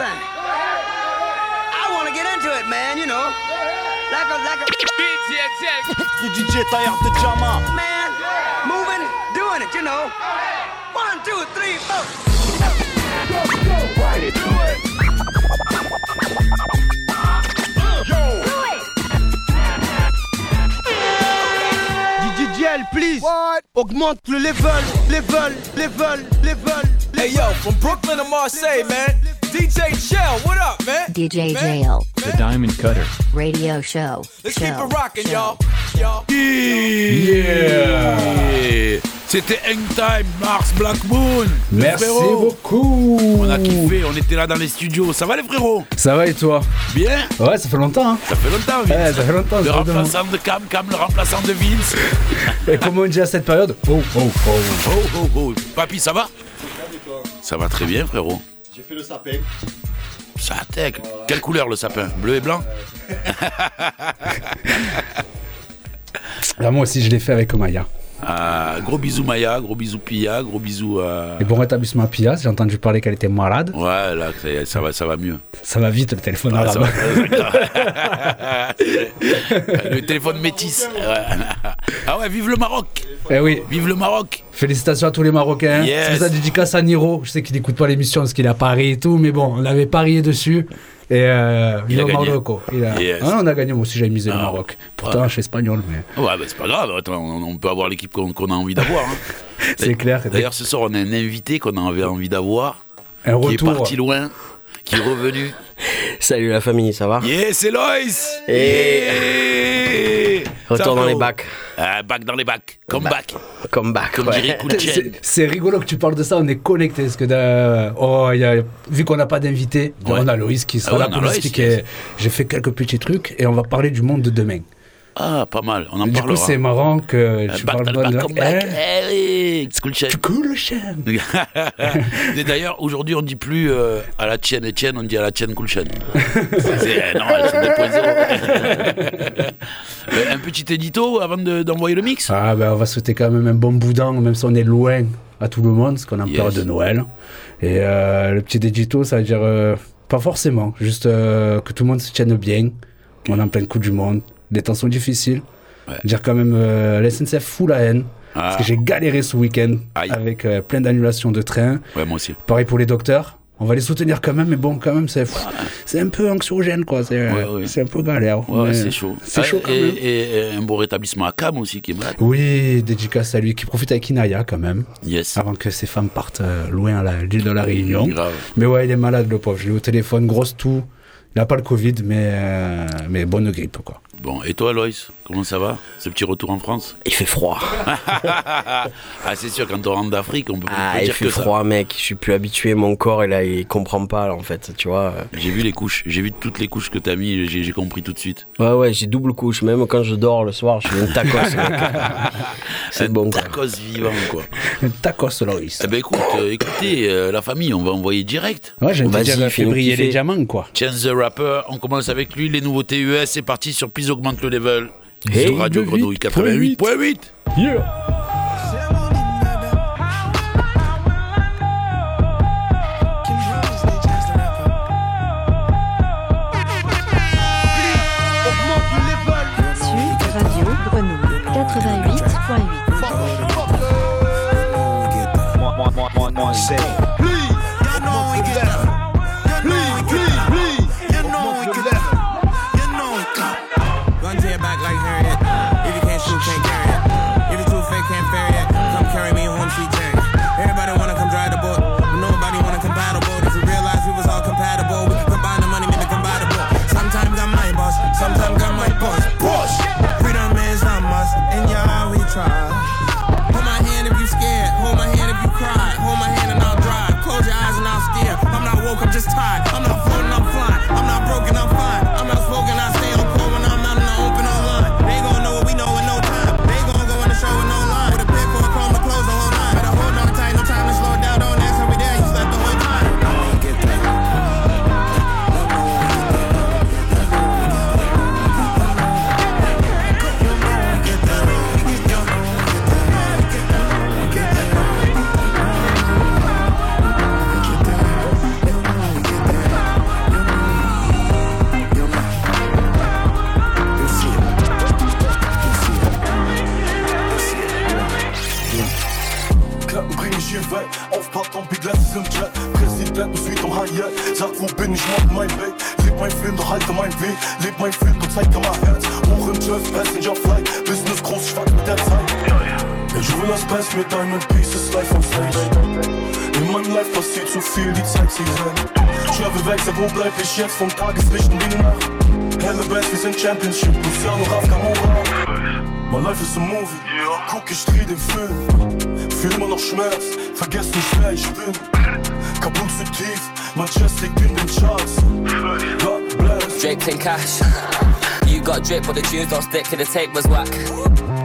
thing. I want to get into it, man, you know. Like a, like a. DJ Taillard de Jama. Man, moving, doing it, you know. One, two, three, four. DJL, please. Augmente le level, level, level, level. Hey yo, from Brooklyn to Marseille, man. DJ Shell, what up, man? DJ Man, Jail. The Diamond Cutter. Radio show. Let's show, keep it rocking, y'all. Y'all. Yeah C'était Hangtime, Mars Black Moon Merci beaucoup. On a kiffé, on était là dans les studios. Ça va les frérots? Ça va et toi? Bien Ouais, ça fait longtemps. Hein. Ça fait longtemps, Vince. Ouais, ça fait longtemps. Le remplaçant de Cam, Cam le remplaçant de Vince. Et comme on dit à cette période, oh, oh, oh. Oh, oh, oh. Papy, ça va? Ça va très bien, frérot. J'ai fait le sapin. Ça attaque. Quelle couleur le sapin? Bleu et blanc? Là, moi aussi, je l'ai fait avec Maya. Ah, Gros bisous Maya, gros bisous Pia, gros bisous à... Et bon rétablissement à Pia, j'ai entendu parler qu'elle était malade. Ouais, là, ça, est, va, ça va mieux. Ça va vite, le téléphone Ah, arabe. va. le téléphone métis. Ah ouais, vive le Maroc Eh oui, Vive le Maroc félicitations à tous les Marocains. Yes. C'est ça, dédicace à Niro. Je sais qu'il n'écoute pas l'émission parce qu'il a parié et tout, mais bon, on avait parié dessus. Et euh, Il a gagné. Marocco. Il a... Yes. Ah, on a gagné, moi aussi j'avais misé le Ah, Maroc. Pourtant, ouais. je suis espagnol, mais Ouais, bah c'est pas grave, Attends, on, on peut avoir l'équipe qu'on a envie d'avoir. hein. c'est clair. D'ailleurs, ce soir, on a un invité qu'on avait envie d'avoir, un qui est retour. parti loin, qui est revenu. Salut la famille, ça va? Yeah, c'est Loïs Et- Yeah Retour dans les bacs. Ah, back dans les bacs. Come back. Come back, Comme ouais. dirait Cool Chain. C'est- C'est rigolo que tu parles de ça, on est connectés. Parce que dans- oh, il y a- vu qu'on n'a pas d'invité, Ouais. on a Loïs qui sera Ah ouais, là on a pour nous Loïs, expliquer. yes. J'ai fait quelques petits trucs et on va parler du monde de demain. Ah, pas mal, on en du coup, parlera. c'est marrant que Euh, tu parles de back, come back. Eh. Et D'ailleurs, aujourd'hui, on dit plus euh, à la tienne Etienne, on dit à la tienne Cool Chain. C'est euh, non, c'est 2.0. Euh, un petit édito avant de- d'envoyer le mix? Ah ben on va souhaiter quand même un bon boudin, même si on est loin à tout le monde, parce qu'on est en Yes. période de Noël. Et euh, le petit édito, ça veut dire euh, pas forcément, juste que tout le monde se tienne bien. On est en plein coup du monde, des temps sont difficiles. Ouais. Dire quand même euh, la SNCF fout la haine. Ah, Parce que j'ai galéré ce week-end avec euh, plein d'annulations de trains. ouais, moi aussi. Pareil pour les docteurs. On va les soutenir quand même, mais bon, quand même, c'est un peu anxiogène, quoi. C'est c'est un peu galère. C'est chaud. C'est Ah, chaud quand et, même. et- et un beau rétablissement à Cam aussi qui est malade. Oui, dédicace à lui qui profite avec Inaya quand même, Yes. avant que ses femmes partent euh, loin à l'île de la Réunion. Grave. Mais ouais, il est malade le pauvre. Je l'ai eu au téléphone, grosse toux. Il n'a pas le Covid, mais, euh, mais bonne grippe, quoi. Bon, et toi, Loïs, comment ça va Ce petit retour en France? Il fait froid. Ah, c'est sûr, quand on rentre d'Afrique, on peut Ah, pas il dire fait que ça. froid, mec. Je suis plus habitué. Mon corps, et là, il comprend pas, là, en fait. Tu vois. J'ai vu les couches, j'ai vu toutes les couches que t'as mis, j'ai j'ai compris tout de suite. Ouais, ouais, j'ai double couche. Même quand je dors le soir, je fais une tacos, mec. C'est Un bon, quoi. Tacos vivant, quoi. Un tacos, Loïs. Eh ben écoute, euh, écoutez, euh, la famille, on va envoyer direct. Ouais, dire, euh, fais-nous fait briller les diamants, quoi. Chance the Rapper, on commence avec lui, les nouveautés US, c'est parti sur Augmente le Level. Hey, sur Radio Grenouille 88.8. Augmente wechsel, wo ich jetzt vom Tageslicht in die Nacht? Helle Best, wir sind Championship, Luciano Raf Camora. My life is a movie, guck ich dreh den Film. Fühl immer noch Schmerz, vergess nicht wer ich bin. Kaputt zu tief, Majestic in den Charts. God bless. Draped in cash. You got drip, but the tunes don't stick to the tape was whack.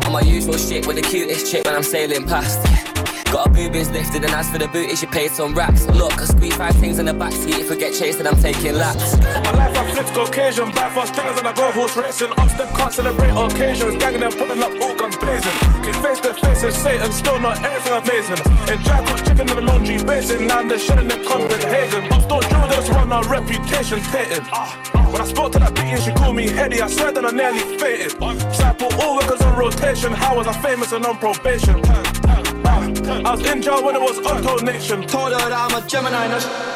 On my usual shit with the cutest chick when I'm sailing past. Got a boobies lifted, and as for the booty, she paid some racks. Look, I squeeze five things in the backseat. If I get chased, then I'm taking laps. My life, I flip Caucasian, buy fast things and I go horse racing. Up step can't celebrate occasions, ganging and pulling up all guns blazing. Get face to face with Satan, still not everything amazing. Dry cook chicken in the laundry basin, now they're shutting the Copenhagen. Ups don't drill this one, our reputation tainted. When I spoke to that bitch, she called me heady. I swear that I nearly fainted. Sample all workers on rotation. How was I famous and on probation? I was in jail when it was Untold Nation. Told her that I'm a Gemini.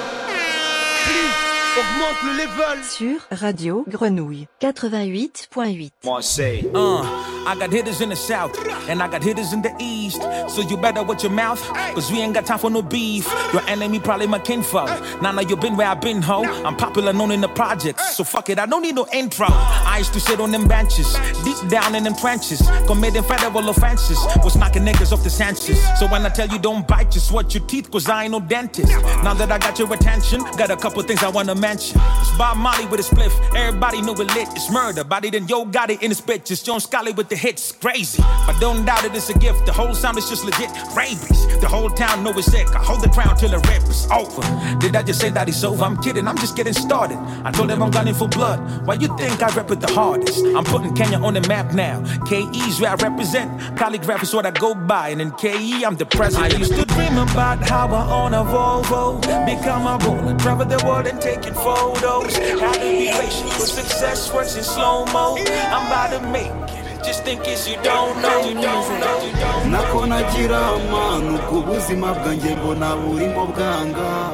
Now Augmente le level. Sur Radio Grenouille 88.8. Marseille. Uh, I got hitters in the south and I got hitters in the east. So you better watch your mouth, cause we ain't got time for no beef. Your enemy probably my kinfolk. Now, now you been where i been, ho. I'm popular, known in the projects. So fuck it, I don't need no intro. I used to sit on them benches, deep down in them trenches, committing federal offenses. Was knocking niggas off the senses. So when I tell you don't bite, just watch your teeth, cause I ain't no dentist. Now that I got your attention, got a couple things I wanna mention. It's Bob Molly with a spliff. Everybody know it lit. It's murder. Body then yo got it in his bitch. It's John Scully with the hits. Crazy. But don't doubt it, it's a gift. The whole sound is just legit. Rabies. The whole town know it's sick. I hold the crown till the rip is over. Did I just say that it's over? I'm kidding. I'm just getting started. I told them I'm gunning for blood. Why you think I rep it the hardest? I'm putting Kenya on the map now. KE's where I represent. Polygraph is what I go by. And in KE, I'm the president. I used to dream about how I own a Volvo. Become a roller. Travel the world and taking photos. How to be patient with success works in slow mo. I'm about to make it. Just think it's you don't know. You don't know. You don't know. nako nagira amanu ubwo buzima bwanjye mbona burimo bwanga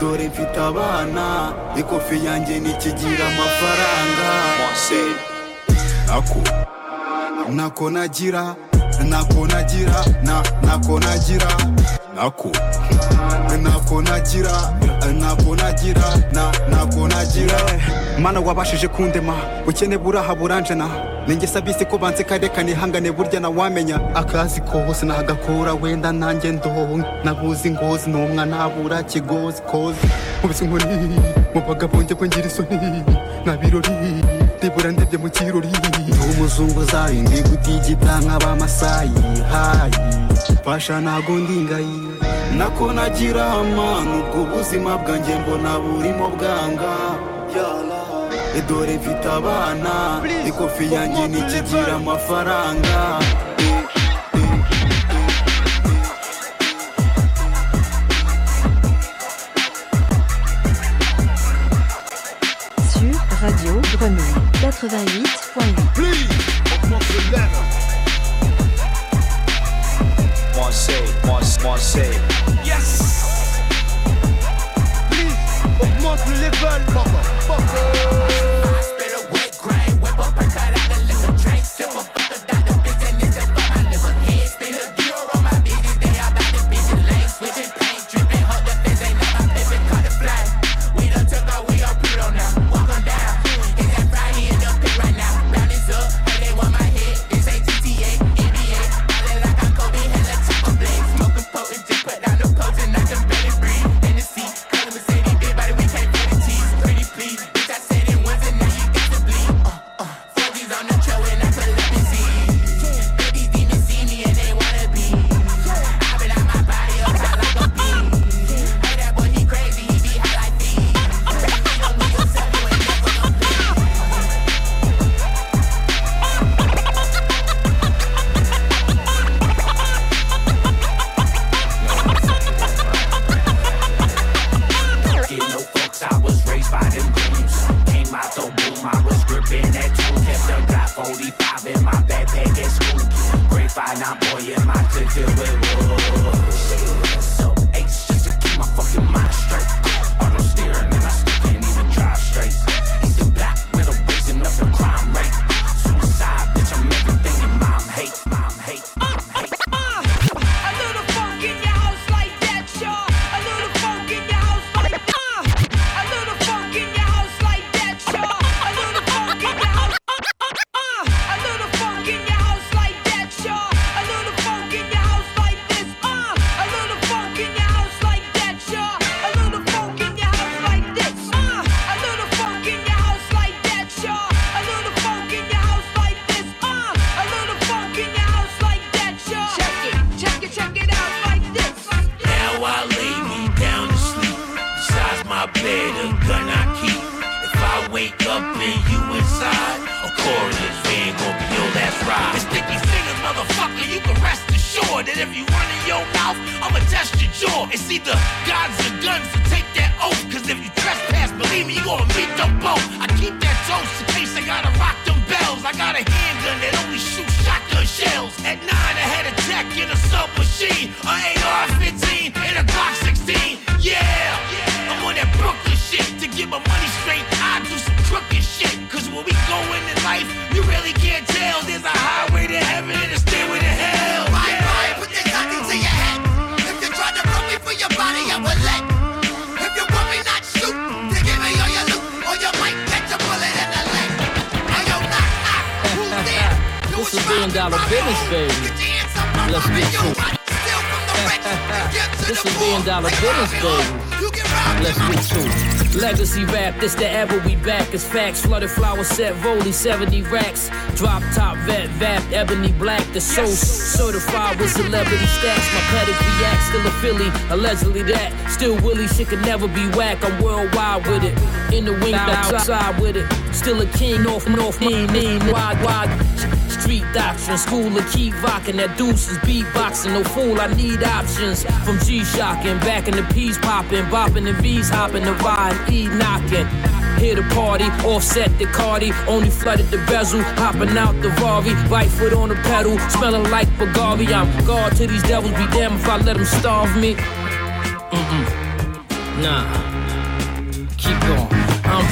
dore mfite abana ikofi yanjye ntikigira amafaranga nako nako nagira nako nagira na nako nagira nako nako nagira nako nagira na nako nagira. Mana wabashije kundema bukene buraha buranjena ninjye sabisi ko banze kareka nihangane burya na wamenya. Akazi kose nagakora wenda nanjye ndonke nabuze ingozi numwa nabura kigozi kozi. Nkubise inkoni mu bagabonge ko ngira isoni nka birori ndibura ndebye mu kirori. Ndi umuzungu zayi ndi gutigita nk'abamasayi hayi fasha ntago ndingayi nako nagira amanu ubwo buzima bwanjye mbona burimo bwanga. Dore mfite abana ikofi yanjye ntikigira amafaranga. Sur Radio Grenouille 88.8. Marseille, Marseille, Marseille. Yes! Augmente le level. Get I'ma test your jaw. It's either gods or guns, so take that oath. Cause if you trespass, believe me, you gonna meet them both. I keep that toast in case I gotta rock them bells. I got a handgun that only shoots shotgun shells. At nine, I had a tech in a submachine, a AR-15 and a Glock 16. Yeah, I'm on that Brooklyn shit. To get my money straight, I do some crooked shit. Cause when we go in life, you really can't tell. There's a highway to heaven and a stairway to hell. Billion dollar business, baby. Let's get to it. This is billion dollar business, baby. Let's get to it. Legacy rap, this the ever we back. It's facts. Flooded flower set, Voley 70 racks. Drop top vet, vap, ebony black. The soul certified with celebrity stacks. My pedigree act, still a Philly, allegedly that. Still Willie, shit could never be whack. I'm worldwide with it. In the wing, outside with it. Still a king, north, north, mean, mean, wide, wide. Street doctrine, school of keep rocking. That deuce is beatboxing. No fool, I need options. From G shocking, back in the P's popping, bopping and V's hopping, the ride, E knocking. Here the party, offset the Cardi, only flooded the bezel, hopping out the Rari, right foot on the pedal, smelling like Bulgari. I'm guard to these devils, be damned if I let them starve me. Mm-mm. Nah. Keep going.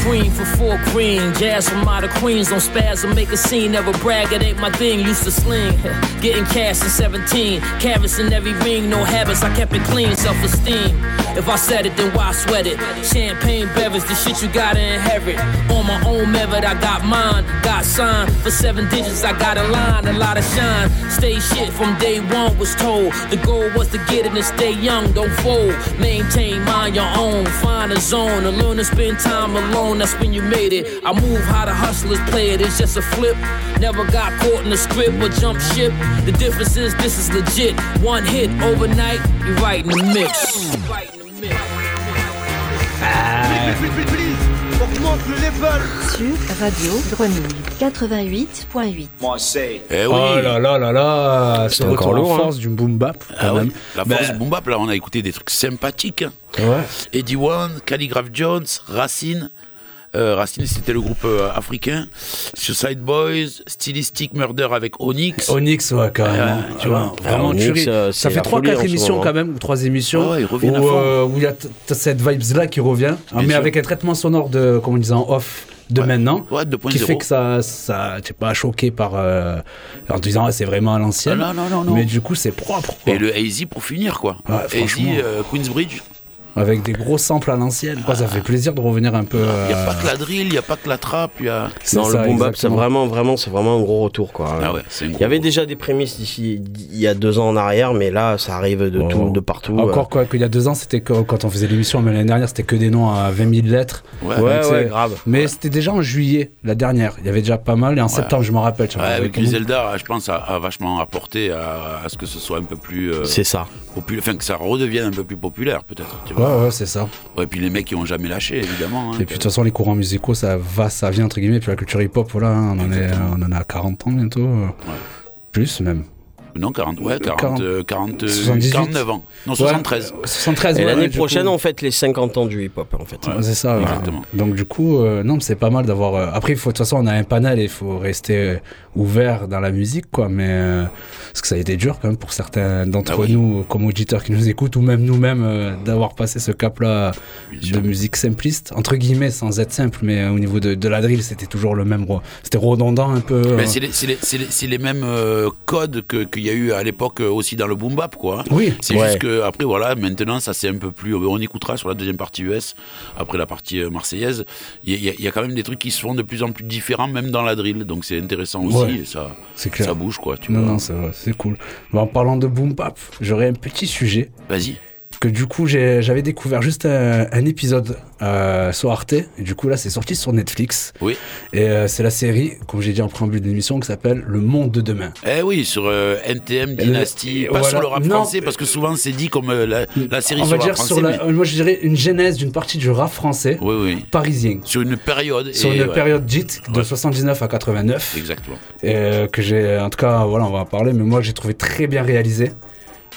Green for four green, jazz from out of Queens. Don't spaz or make a scene, never brag, it ain't my thing. Used to sling, getting cash in 17. Carrots in every ring, no habits, I kept it clean, self esteem. If I said it, then why sweat it? Champagne beverage, the shit you gotta inherit. On my own method, I got mine, got signed. For seven digits, I got a line, a lot of shine. Stay shit from day one, was told. The goal was to get it and stay young, don't fold. Maintain mind your own, find a zone, and learn to spend time alone. That's when you made it. I move how the hustlers play it, it's just a flip. Never got caught in the script or jump ship. The difference is this is legit. One hit overnight, you right in the mix. Sur Radio Grenouille 88.8. Marseille. Eh oui. Oh là là là là, C'est encore encore en lourd, force du boom bap. Ah ouais. La force boom bap, là, on a écouté des trucs sympathiques. hein. Ouais. Eddie One, Calligraph Jones, Racine. Euh, Racine, c'était le groupe euh, africain. Suicide Boys, Stylistic Murder avec Onyx. Onyx, ouais, carrément. Ouais, tu vois, vraiment Onyx, euh, Ça fait la folie 3-4 en ce émissions moment. quand même, ou 3 émissions. Ouais, où, euh, il y a cette vibes-là qui revient, hein, mais sûr. avec un traitement sonore de, comme on disait, en off de maintenant, Ouais, 2.0. qui fait que ça, ça t'es pas choqué par, euh, en te disant, ah, c'est vraiment à l'ancienne. Ah, non, non, non, non. Mais du coup, c'est propre, quoi. Et le Hazy pour finir, quoi. Ouais, Hazy, euh, Queensbridge. Avec des gros samples à l'ancienne. Ça fait plaisir de revenir un peu. Il n'y a euh, pas que la drill, il n'y a pas que la trappe, il y a. C'est Non, ça, le boom bap, c'est vraiment, vraiment, c'est vraiment un gros retour, quoi. Ah ouais, Il y avait déjà des prémices d'ici, il y a deux ans en arrière, mais là, ça arrive de Oh. tout, de partout. Encore quoi, qu'il y a deux ans, c'était que, quand on faisait l'émission, mais l'année dernière, c'était que des noms à 20 000 lettres. Ouais, Ouais, Donc, ouais, c'est- grave. Mais c'était déjà en juillet, la dernière. Il y avait déjà pas mal, et en septembre, je me rappelle. avec. Griselda, je pense, a, a vachement apporté à, à ce que ce soit un peu plus. euh, C'est ça. populaire, enfin, que ça redevienne un peu plus populaire, peut-être. Ouais, ouais, c'est ça. Ouais, et puis les mecs qui ont jamais lâché, évidemment. hein, Et puis de toute façon, les courants musicaux, ça va, ça vient entre guillemets. Puis la culture hip-hop, voilà, hein, on, en est, on en a 40 ans bientôt. euh, Plus même. Non, 40, ouais, 40, 40, euh, 40, euh, 78. 49 ans. Non, Ouais, 73. 73, Et ouais, l'année prochaine, coup. on fête les 50 ans du hip-hop, en fait. Ouais, c'est ça, ouais. Exactement. Donc du coup, euh, non, c'est pas mal d'avoir. euh, Après, faut de toute façon, on a un panel et il faut rester euh, ouvert dans la musique, quoi. Mais euh, parce que ça a été dur quand même pour certains d'entre Ah oui. nous, comme auditeurs qui nous écoutent, ou même nous-mêmes, euh, d'avoir passé ce cap-là de musique simpliste, entre guillemets, sans être simple, mais euh, au niveau de, de la drill, c'était toujours le même. C'était redondant un peu. Mais euh. c'est les, mêmes euh, codes que- qu'il y a eu à l'époque euh, aussi dans le boom bap, quoi. Oui. C'est Ouais. juste que après voilà, maintenant ça c'est un peu plus. On écoutera sur la deuxième partie US, après la partie euh, marseillaise. Il y, a- y y quand même des trucs qui se font de plus en plus différents, même dans la drill. Donc c'est intéressant aussi. Ouais. et ça, clair. ça bouge, quoi. Tu Non, vois. non, c'est cool. En parlant de boom bap, j'aurais un petit sujet. Vas-y. Que du coup j'avais découvert juste un, un épisode euh, sur Arte, et du coup là c'est sorti sur Netflix. Oui. Et euh, c'est la série, comme j'ai dit en préambule de l'émission, qui s'appelle Le Monde de demain. Eh oui, sur euh, NTM, Dynasty, pas voilà. sur le rap Non. français, parce que souvent c'est dit comme euh, la, la série On sur va le dire rap sur français. la, mais- moi je dirais une genèse d'une partie du rap français Oui, oui. parisien. Sur une période. Sur une ouais. période dite de 79 à 89. Exactement. Et euh, que j'ai, en tout cas, voilà, on va en parler, mais moi j'ai trouvé très bien réalisé.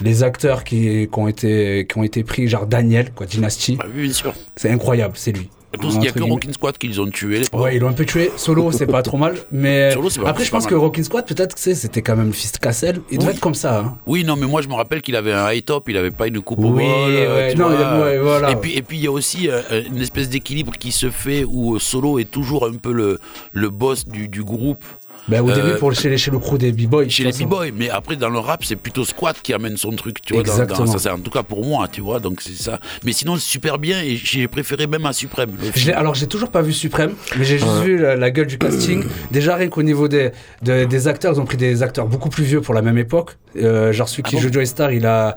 Les acteurs qui, qui ont, été, qui ont été pris, genre Daniel, quoi, Dynasty. Ah oui, bien sûr. C'est incroyable, c'est lui. Tout ce qu'il y a que. Rockin' Squad qu'ils ont tué. Les. Ouais, ils l'ont un peu tué. Solo, c'est pas trop mal. Mais Solo, c'est pas- après, je pense que Rockin' Squad, peut-être que c'était quand même le fils de Cassel. Il devait Oui. être comme ça. hein. Oui, non, mais moi je me rappelle qu'il avait un high top, il avait pas une coupe au Oui, bol. euh, ouais, tu non, vois. il ouais, voilà. Et puis et puis il y a aussi euh, une espèce d'équilibre qui se fait où euh, Solo est toujours un peu le, le boss du, du groupe. Ben, au Euh, début, pour, chez, chez le crew des B-Boys. Chez les b-boys, mais après dans le rap, c'est plutôt Squat qui amène son truc, tu vois. dans- Exactement. dans- ça, c'est en tout cas pour moi, tu vois. Donc c'est ça. Mais sinon, c'est super bien et j'ai préféré même à Suprême. alors, j'ai toujours pas vu Suprême, mais j'ai juste Ouais. vu la, la gueule du casting. Déjà, rien qu'au niveau des, de- des acteurs, ils ont pris des acteurs beaucoup plus vieux pour la même époque. Euh, genre, celui qui Ah bon joue Joey Star, il a,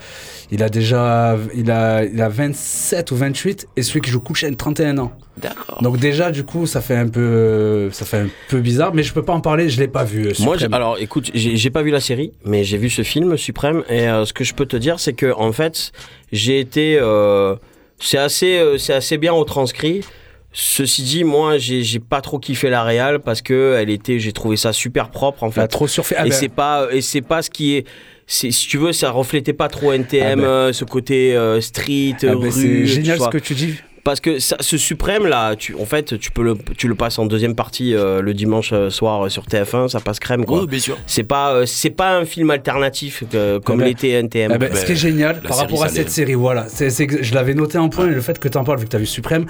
il a déjà il a, il a 27 ou 28, et celui qui joue Kulchen, 31 ans. D'accord. Donc, déjà, du coup, ça fait un peu, ça fait un peu bizarre, mais je peux pas en parler, je l'ai pas vu. euh, Moi, alors écoute, j'ai pas vu la série, mais j'ai vu ce film Suprême, et euh, ce que je peux te dire, c'est que en fait, j'ai été, c'est assez, c'est assez bien retranscrit. Ceci dit, moi, j'ai j'ai pas trop kiffé la réal parce que elle était, j'ai trouvé ça super propre en fait. Elle a trop surfait. Ah et ben- c'est pas, et c'est pas ce qui est. c'est- Si tu veux, ça reflétait pas trop NTM, Ah ben. euh, ce côté euh, street, Ah ben, rue. c'est génial ce que tu dis. Parce que ça, ce suprême là, tu, en fait, tu peux le, tu le passes en deuxième partie euh, le dimanche soir sur TF1, ça passe crème quoi. Oui, bien sûr. C'est pas, euh, c'est pas un film alternatif euh, comme Eh ben, l'était NTM. Eh ben, ce qui est génial par rapport à cette série, voilà, c'est c'est que je l'avais noté en point, et le fait que tu en parles, vu que tu as vu Suprême,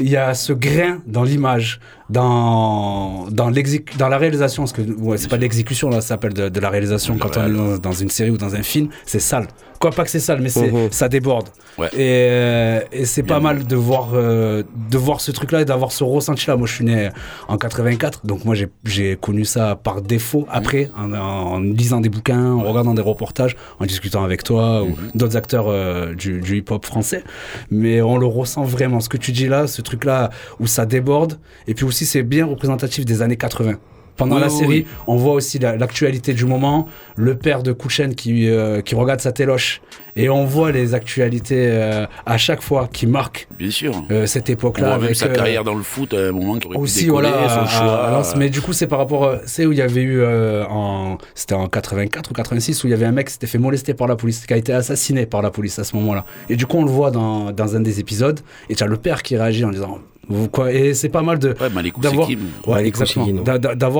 il y a ce grain dans l'image, dans, dans, dans la réalisation, parce que ouais, c'est pas de l'exécution, là, ça s'appelle de, de la réalisation quand on est dans, dans une série ou dans un film, c'est sale. Quoi, pas que c'est sale, mais c'est, Mhm. ça déborde. Ouais. Et, euh, et c'est pas mal de voir, euh, de voir ce truc-là et d'avoir ce ressenti-là. Moi, je suis né en 84, donc moi, j'ai, connu ça par défaut après, en, en lisant des bouquins, en regardant des reportages, en discutant avec toi ou d'autres acteurs euh, du, du hip-hop français. Mais on le ressent vraiment. Ce que tu dis là, ce truc-là où ça déborde, et puis aussi, c'est bien représentatif des années 80. Pendant Oui, la série, oui. on voit aussi la- l'actualité du moment, le père de Kouchen qui, euh, qui regarde sa téloche, et on voit les actualités euh, à chaque fois qui marquent Bien sûr. euh, cette On époque-là. voit même avec, sa carrière dans le foot à un moment qui aurait aussi pu décoller, voilà son choix. à mais du coup c'est par rapport c'est où il y avait eu en c'était en 84 ou 86 où il y avait un mec qui s'était fait molester par la police qui a été assassiné par la police à ce moment-là et du coup on le voit dans, dans un des épisodes et tu as le père qui réagit en disant quoi et c'est pas mal de Ouais, d'avoir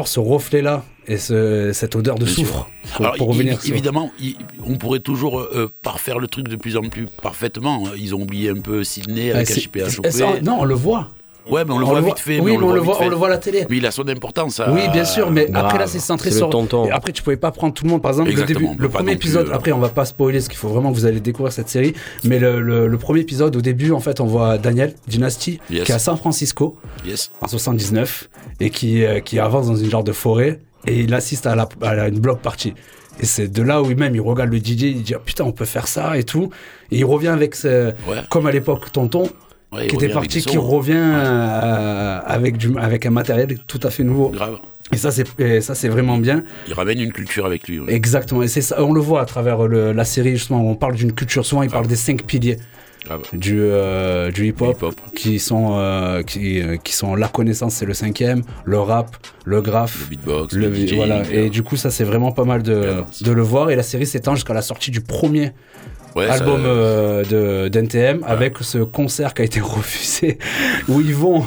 ouais, ce reflet là et ce, cette odeur de Bien soufre pour, Alors, pour revenir il- évidemment, il- on pourrait toujours euh, parfaire le truc de plus en plus parfaitement. Ils ont oublié un peu Sydney avec Ah, c'est- HPHOP. et ça, non on le voit Ouais, mais on le On voit le vite fait. oui, mais on le voit- fait. on le voit à la télé. Mais il a son importance. à- Oui, bien sûr, mais après là, c'est centré sur. tonton. Et après, tu pouvais pas prendre tout le monde. Par exemple, Exactement, le début, le premier plus, épisode. euh, Après, on va pas spoiler, parce qu'il faut vraiment que vous allez découvrir cette série. Mais le, le- le premier épisode, au début, en fait, on voit Daniel Dynasty Yes. qui est à San Francisco Yes. en 79 et qui euh, qui avance dans une genre de forêt et il assiste à, la, à la- une block party. Et c'est de là où il même il regarde le DJ, il dit Ah, putain on peut faire ça et tout. Et il revient avec ce, Ouais. comme à l'époque Tonton Ouais, qui était parti, qui revient euh, avec du avec un matériel tout à fait nouveau. Grave. Et ça, c'est, vraiment bien. Il ramène une culture avec lui. ouais. Exactement. Et c'est ça, on le voit à travers le- la série, justement, on parle d'une culture. Souvent, il parle des cinq piliers Grave. du, euh, du hip-hop, qui, sont, euh, qui, qui sont la connaissance, c'est le cinquième, le rap, le graph. Le beatbox, le- voilà. Et du coup, ça, c'est vraiment pas mal de, de le voir. Et la série s'étend jusqu'à la sortie du premier Ouais, ça- album euh, de d'NTM avec ce concert qui a été refusé où ils vont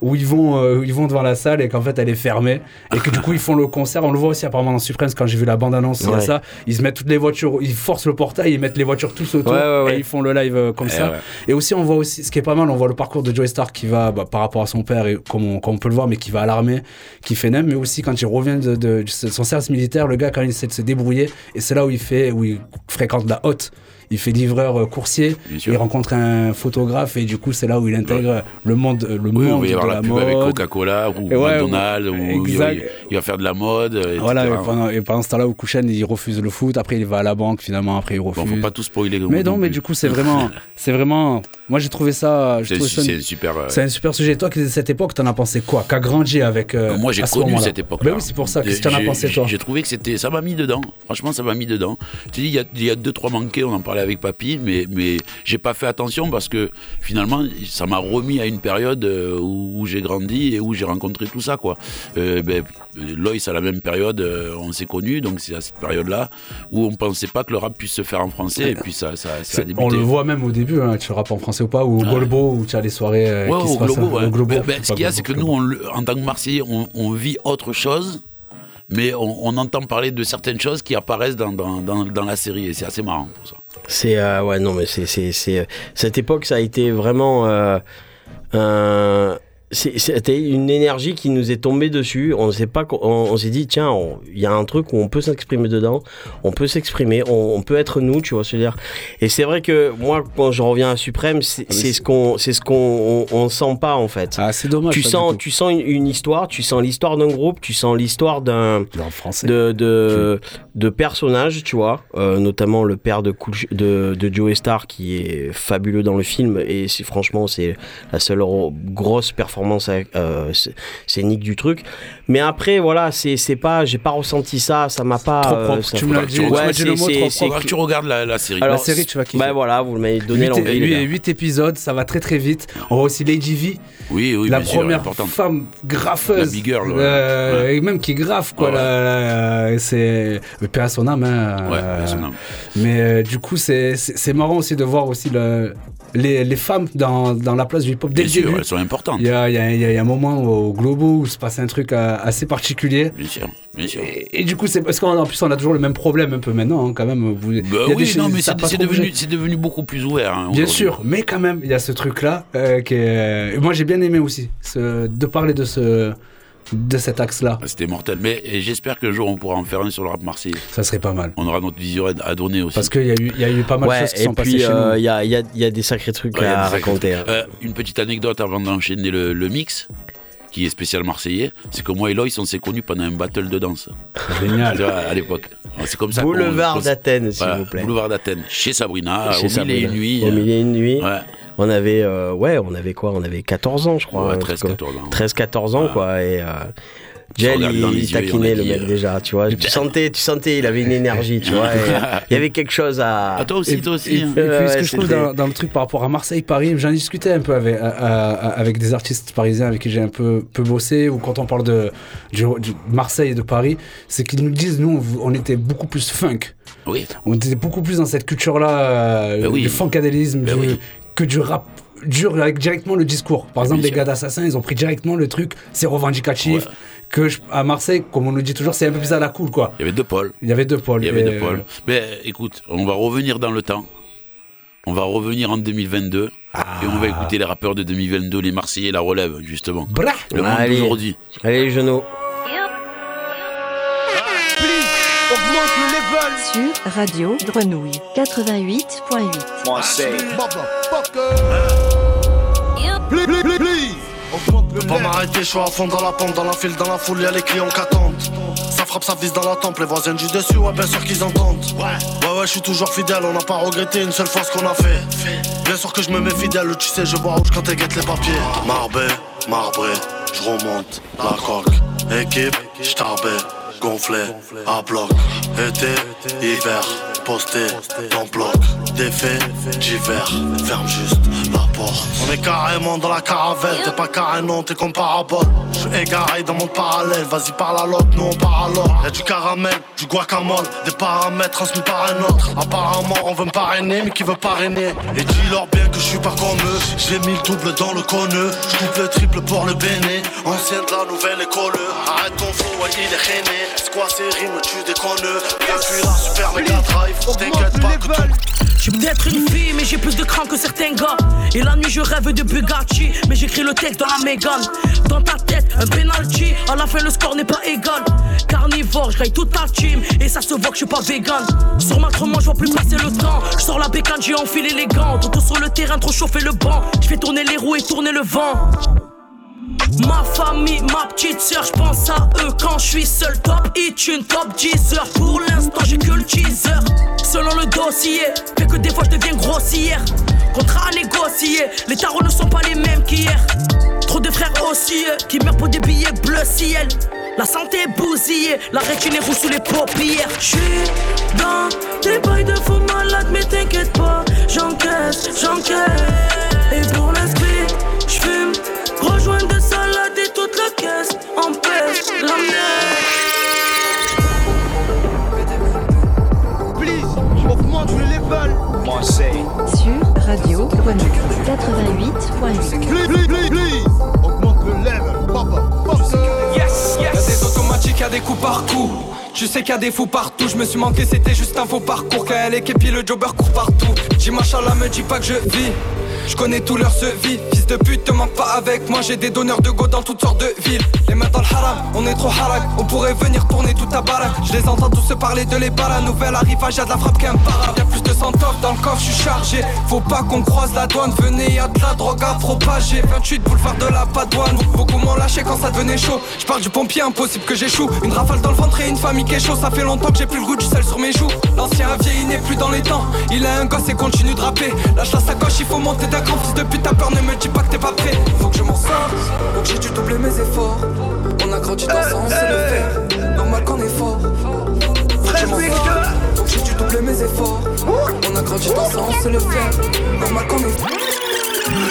où ils vont euh, où ils vont devant la salle et qu'en fait elle est fermée et que du coup ils font le concert. On le voit aussi apparemment dans Supreme quand j'ai vu la bande annonce Ouais. ça ils se mettent toutes les voitures ils forcent le portail ils mettent les voitures tous autour et ils font le live euh, comme Eh ça. et aussi on voit aussi ce qui est pas mal on voit le parcours de Joey Star qui va bah, par rapport à son père et comme on, comme on peut le voir mais qui va à l'armée qui fait nem mais aussi quand il revient de, de- de son service militaire le gars quand il essaie de se débrouiller et c'est là où il fait où il fréquente la haute il fait livreur euh, coursier, il rencontre un photographe et du coup c'est là où il intègre le monde, le Oui, monde oui, y avoir de la, la pub avec. Coca-Cola ou ouais, McDonald's, ou il va, il va faire de la mode. etc. Voilà, et pendant, et pendant ce temps-là, Okuchen, il refuse le foot, après il va à la banque, finalement, après il refuse. Bon, faut pas tout spoiler. mais non, mais du coup, c'est vraiment, c'est vraiment, moi j'ai trouvé ça, C'est c'est super. euh, c'est un super sujet. Toi, qui de cette époque, t'en as pensé quoi? Qu'a grandi avec. euh, Moi, j'ai ce connu cette époque. Ben oui, c'est pour ça. Qu'est-ce que t'en as pensé, toi? J'ai trouvé que c'était, ça m'a mis dedans. Franchement, ça m'a mis dedans. Je te dis, il il y a deux, trois manqués, on en parlait avec Papy, mais, mais j'ai pas fait attention parce que finalement, ça m'a remis à une période euh, où, où j'ai grandi et où j'ai rencontré tout ça, quoi. Euh, ben, Loïs, à la même période, euh, on s'est connus, donc c'est à cette période-là où on pensait pas que le rap puisse se faire en français, et puis ça, ça, ça a débuté. On le voit même au début, hein, tu rappes en français ou pas, ou au Golbo, où tu as les soirées euh, Ouais, qui au se passent, Globo, ouais. au Globo. Ben, ben, ce qu'il y a, c'est que nous, on le- en tant que Marseillais, on, on vit autre chose, mais on, on entend parler de certaines choses qui apparaissent dans, dans, dans, dans la série, et c'est assez marrant pour ça. C'est euh, ouais non mais c'est c'est c'est cette époque ça a été vraiment euh, un- c'était une énergie qui nous est tombée dessus. On sait pas, on, on s'est dit tiens, il y a un truc où on peut s'exprimer dedans, on peut s'exprimer, on, on peut être nous, tu vois, se dire. Et c'est vrai que moi, quand je reviens à Suprême, c'est c'est ce qu'on, c'est ce qu'on, on, on sent pas en fait. Ah, c'est dommage. Tu sens, tu sens une, une histoire, tu sens l'histoire d'un groupe, tu sens l'histoire d'un français. de de, de personnages, tu vois, euh, notamment le père de, Cool- de de Joe Star qui est fabuleux dans le film et c'est franchement c'est la seule ro- grosse performance euh, c'est- scénique du truc. Mais après voilà, c'est c'est pas, j'ai pas ressenti ça, ça m'a pas. Trop euh, propre. ça- Tu me l'as Ouais, dit, tu dit c'est- le mot c'est- trop c'est- propre. Faudra que tu regardes la, la série. La série, tu vas kiffer. Bah voilà, vous m'avez donné 8, l'envie. les gars. épisodes, ça va très très vite. On voit aussi Lady V, Oui, oui, la bien première importante. femme graffeuse. La big girl, ouais. euh, Ouais. Et même qui graffe, quoi. Ouais, ouais. c'est. Mais paix à son âme, hein, Ouais, euh, paix à son âme. Mais euh, du coup, c'est marrant aussi de voir aussi le, les, les femmes dans, dans la place du hip-hop Bien sûr, début. elles sont importantes. Il y a, il y a- il y a- un moment au Globo où se passe un truc euh, assez particulier. Bien sûr, bien sûr. Et, et du coup, c'est parce qu'en plus, on a toujours le même problème un peu maintenant, hein, quand même. Vous- Bah oui, des non, mais c'est devenu, devenu beaucoup plus ouvert. hein, Bien sûr, mais quand même, il y a ce truc-là euh, qui est- Moi, j'ai bien aimé aussi ce- de parler de ce de cet axe-là. C'était mortel. Mais et j'espère qu'un jour on pourra en faire un sur le rap marseillais. Ça serait pas mal. On aura notre vision à, donner aussi. Parce qu'il y, a eu- il y a eu pas mal de Ouais, choses qui et sont passées chez euh, nous. il y, a, il y a- il y a des sacrés trucs Ouais, à raconter. trucs. Euh, une petite anecdote avant d'enchaîner le, le mix, qui est spécial marseillais, c'est que moi et Loïs, on s'est connus pendant un battle de danse. Génial. À l'époque. C'est comme ça Boulevard d'Athènes, s'il Voilà, vous plaît. Boulevard d'Athènes, chez Sabrina, Chez au mille et une nuits. Au mille et une nuits. Ouais. On avait, euh, ouais, on avait quoi? On avait 14 ans, je crois. Ouais, un 13, truc comme- 14 ans. 13-14 ans, quoi. Et euh, Jel, il, et taquinait le mec euh, déjà, tu vois. Tu sentais, tu sentais, il avait une énergie, tu vois. et, Il y avait quelque chose à. Ah, toi aussi, toi aussi. Et, hein. et puis, ce Ouais, que je trouve dans, dans le truc par rapport à Marseille, Paris, j'en discutais un peu avec, à- à- à- avec des artistes parisiens avec qui j'ai un peu, peu bossé, ou quand on parle de, du, du Marseille et de Paris, c'est qu'ils nous disent, nous, on, on était beaucoup plus funk. Oui. On était beaucoup plus dans cette culture-là, euh, Ben oui. du funkadélisme, Ben du- oui. Que du rap dur avec directement le discours. Par exemple, les gars d'Assassin, ils ont pris directement le truc, c'est revendicatif. Que je- à Marseille, comme on nous dit toujours, c'est un peu plus à la cool, quoi. Il y avait deux pôles. Il y avait deux pôles. Il y avait deux pôles. Mais écoute, on va revenir dans le temps. On va revenir en 2022. Et on va écouter les rappeurs de 2022, les Marseillais, la relève, justement. Brah Le monde d'aujourd'hui. Allez, les genoux. Sur Radio Grenouille 88.8. Marseille. Please, please, please. Peux pas m'arrêter, je suis à fond dans la pente, dans la file, dans la foule, y'a les clients qui attendent. Ça frappe, ça vise dans la tempe, les voisins du dessus, ouais, bien sûr qu'ils entendent. Ouais, ouais, je suis toujours fidèle, on n'a pas regretté une seule fois ce qu'on a fait. Bien sûr que je me mets fidèle, tu sais, je vois rouge quand elle guette les papiers. Marbé, marbré, je remonte la coque. Équipe, j'tarbé, gonflé, à bloc. Été, hiver, posté, dans bloc. Défait, d'hiver, ferme juste la porte. On est carrément dans la caravelle, t'es pas carré, non, t'es comme parabole. Je suis égaré dans mon parallèle, vas-y parle à l'autre, nous on part l'autre. Y'a du caramel, du guacamole, des paramètres transmis par un autre. Apparemment, on veut me parrainer, mais qui veut parrainer? Et dis-leur bien que je suis pas comme eux. J'ai mis le double dans le conneux, je coupe le triple pour le béné. Ancien de la nouvelle école, arrête ton flow, ouais, il est rené. C'est quoi ces rimes, tu déconnes? Depuis la super méga drive, t'inquiète pas que tout. Suis peut-être une fille, mais j'ai plus de cran que certains gars. Et la nuit, je rêve de Bugatti, mais j'écris le texte dans la Mégane. Dans ta tête, un penalty, à la fin, le score n'est pas égal. Carnivore, je toute ta team, et ça se voit que je suis pas vegan. Sur ma tremont, je vois plus passer le temps. Je sors la bécane, j'ai enfilé les gants. Toto sur le terrain, trop chauffé le banc. Je fais tourner les roues et tourner le vent. Ma famille, ma petite sœur, je pense à eux quand je suis seul. Top hit, une top 10 heures. Pour l'instant, j'ai que le teaser. Selon le dossier, fait que des fois je deviens grossière. Contrat à négocier, les tarots ne sont pas les mêmes qu'hier. Trop de frères aussi qui meurent pour des billets bleu ciel. La santé est bousillée, la rétine est rouge sous les paupières. J'suis dans des bails de faux malades, mais t'inquiète pas, j'encaisse, j'encaisse. 88.8. Please, please, please, please. Augmente le level, papa. Yes, yes. Y'a des automatiques, y'a des coups par coup. Tu sais qu'il y a des fous partout, je me suis manqué, c'était juste un faux parcours. Est képi, le jobber court partout. Dis me dis pas que je vis. Je connais tout leur vie Fils de pute, te manque pas avec moi. J'ai des donneurs de go dans toutes sortes de villes. Les mains dans le haram, on est trop harak. On pourrait venir tourner toute ta baraque. Je les entends tous se parler de les La Nouvelle arrivage, y'a de la frappe qu'un para. Y'a plus de 100 tops dans le coffre, je suis chargé. Faut pas qu'on croise la douane. Venez, y'a de la drogue à propager. 28 boulevard de la Padoine. Beaucoup m'ont lâché quand ça devenait chaud. Je parle du pompier, impossible que j'échoue. Une rafale dans le ventre et une famille qui est chaud. Ça fait longtemps que j'ai plus le goût du sel sur mes joues. L'ancien vieil n'est plus dans les temps. Il a un gosse et continue de rapper. Lâche la sacoche, il faut monter d'un cran. Fils de pute, ta peur, ne me dis pas que t'es pas prêt. Faut que je m'en sorte, donc j'ai dû doubler mes efforts. On a grandi ensemble, c'est le faire. Normal qu'on est fort. Faut que je m'en sorte, donc j'ai dû doubler mes efforts. On a grandi ensemble, c'est le faire. Normal qu'on est fort.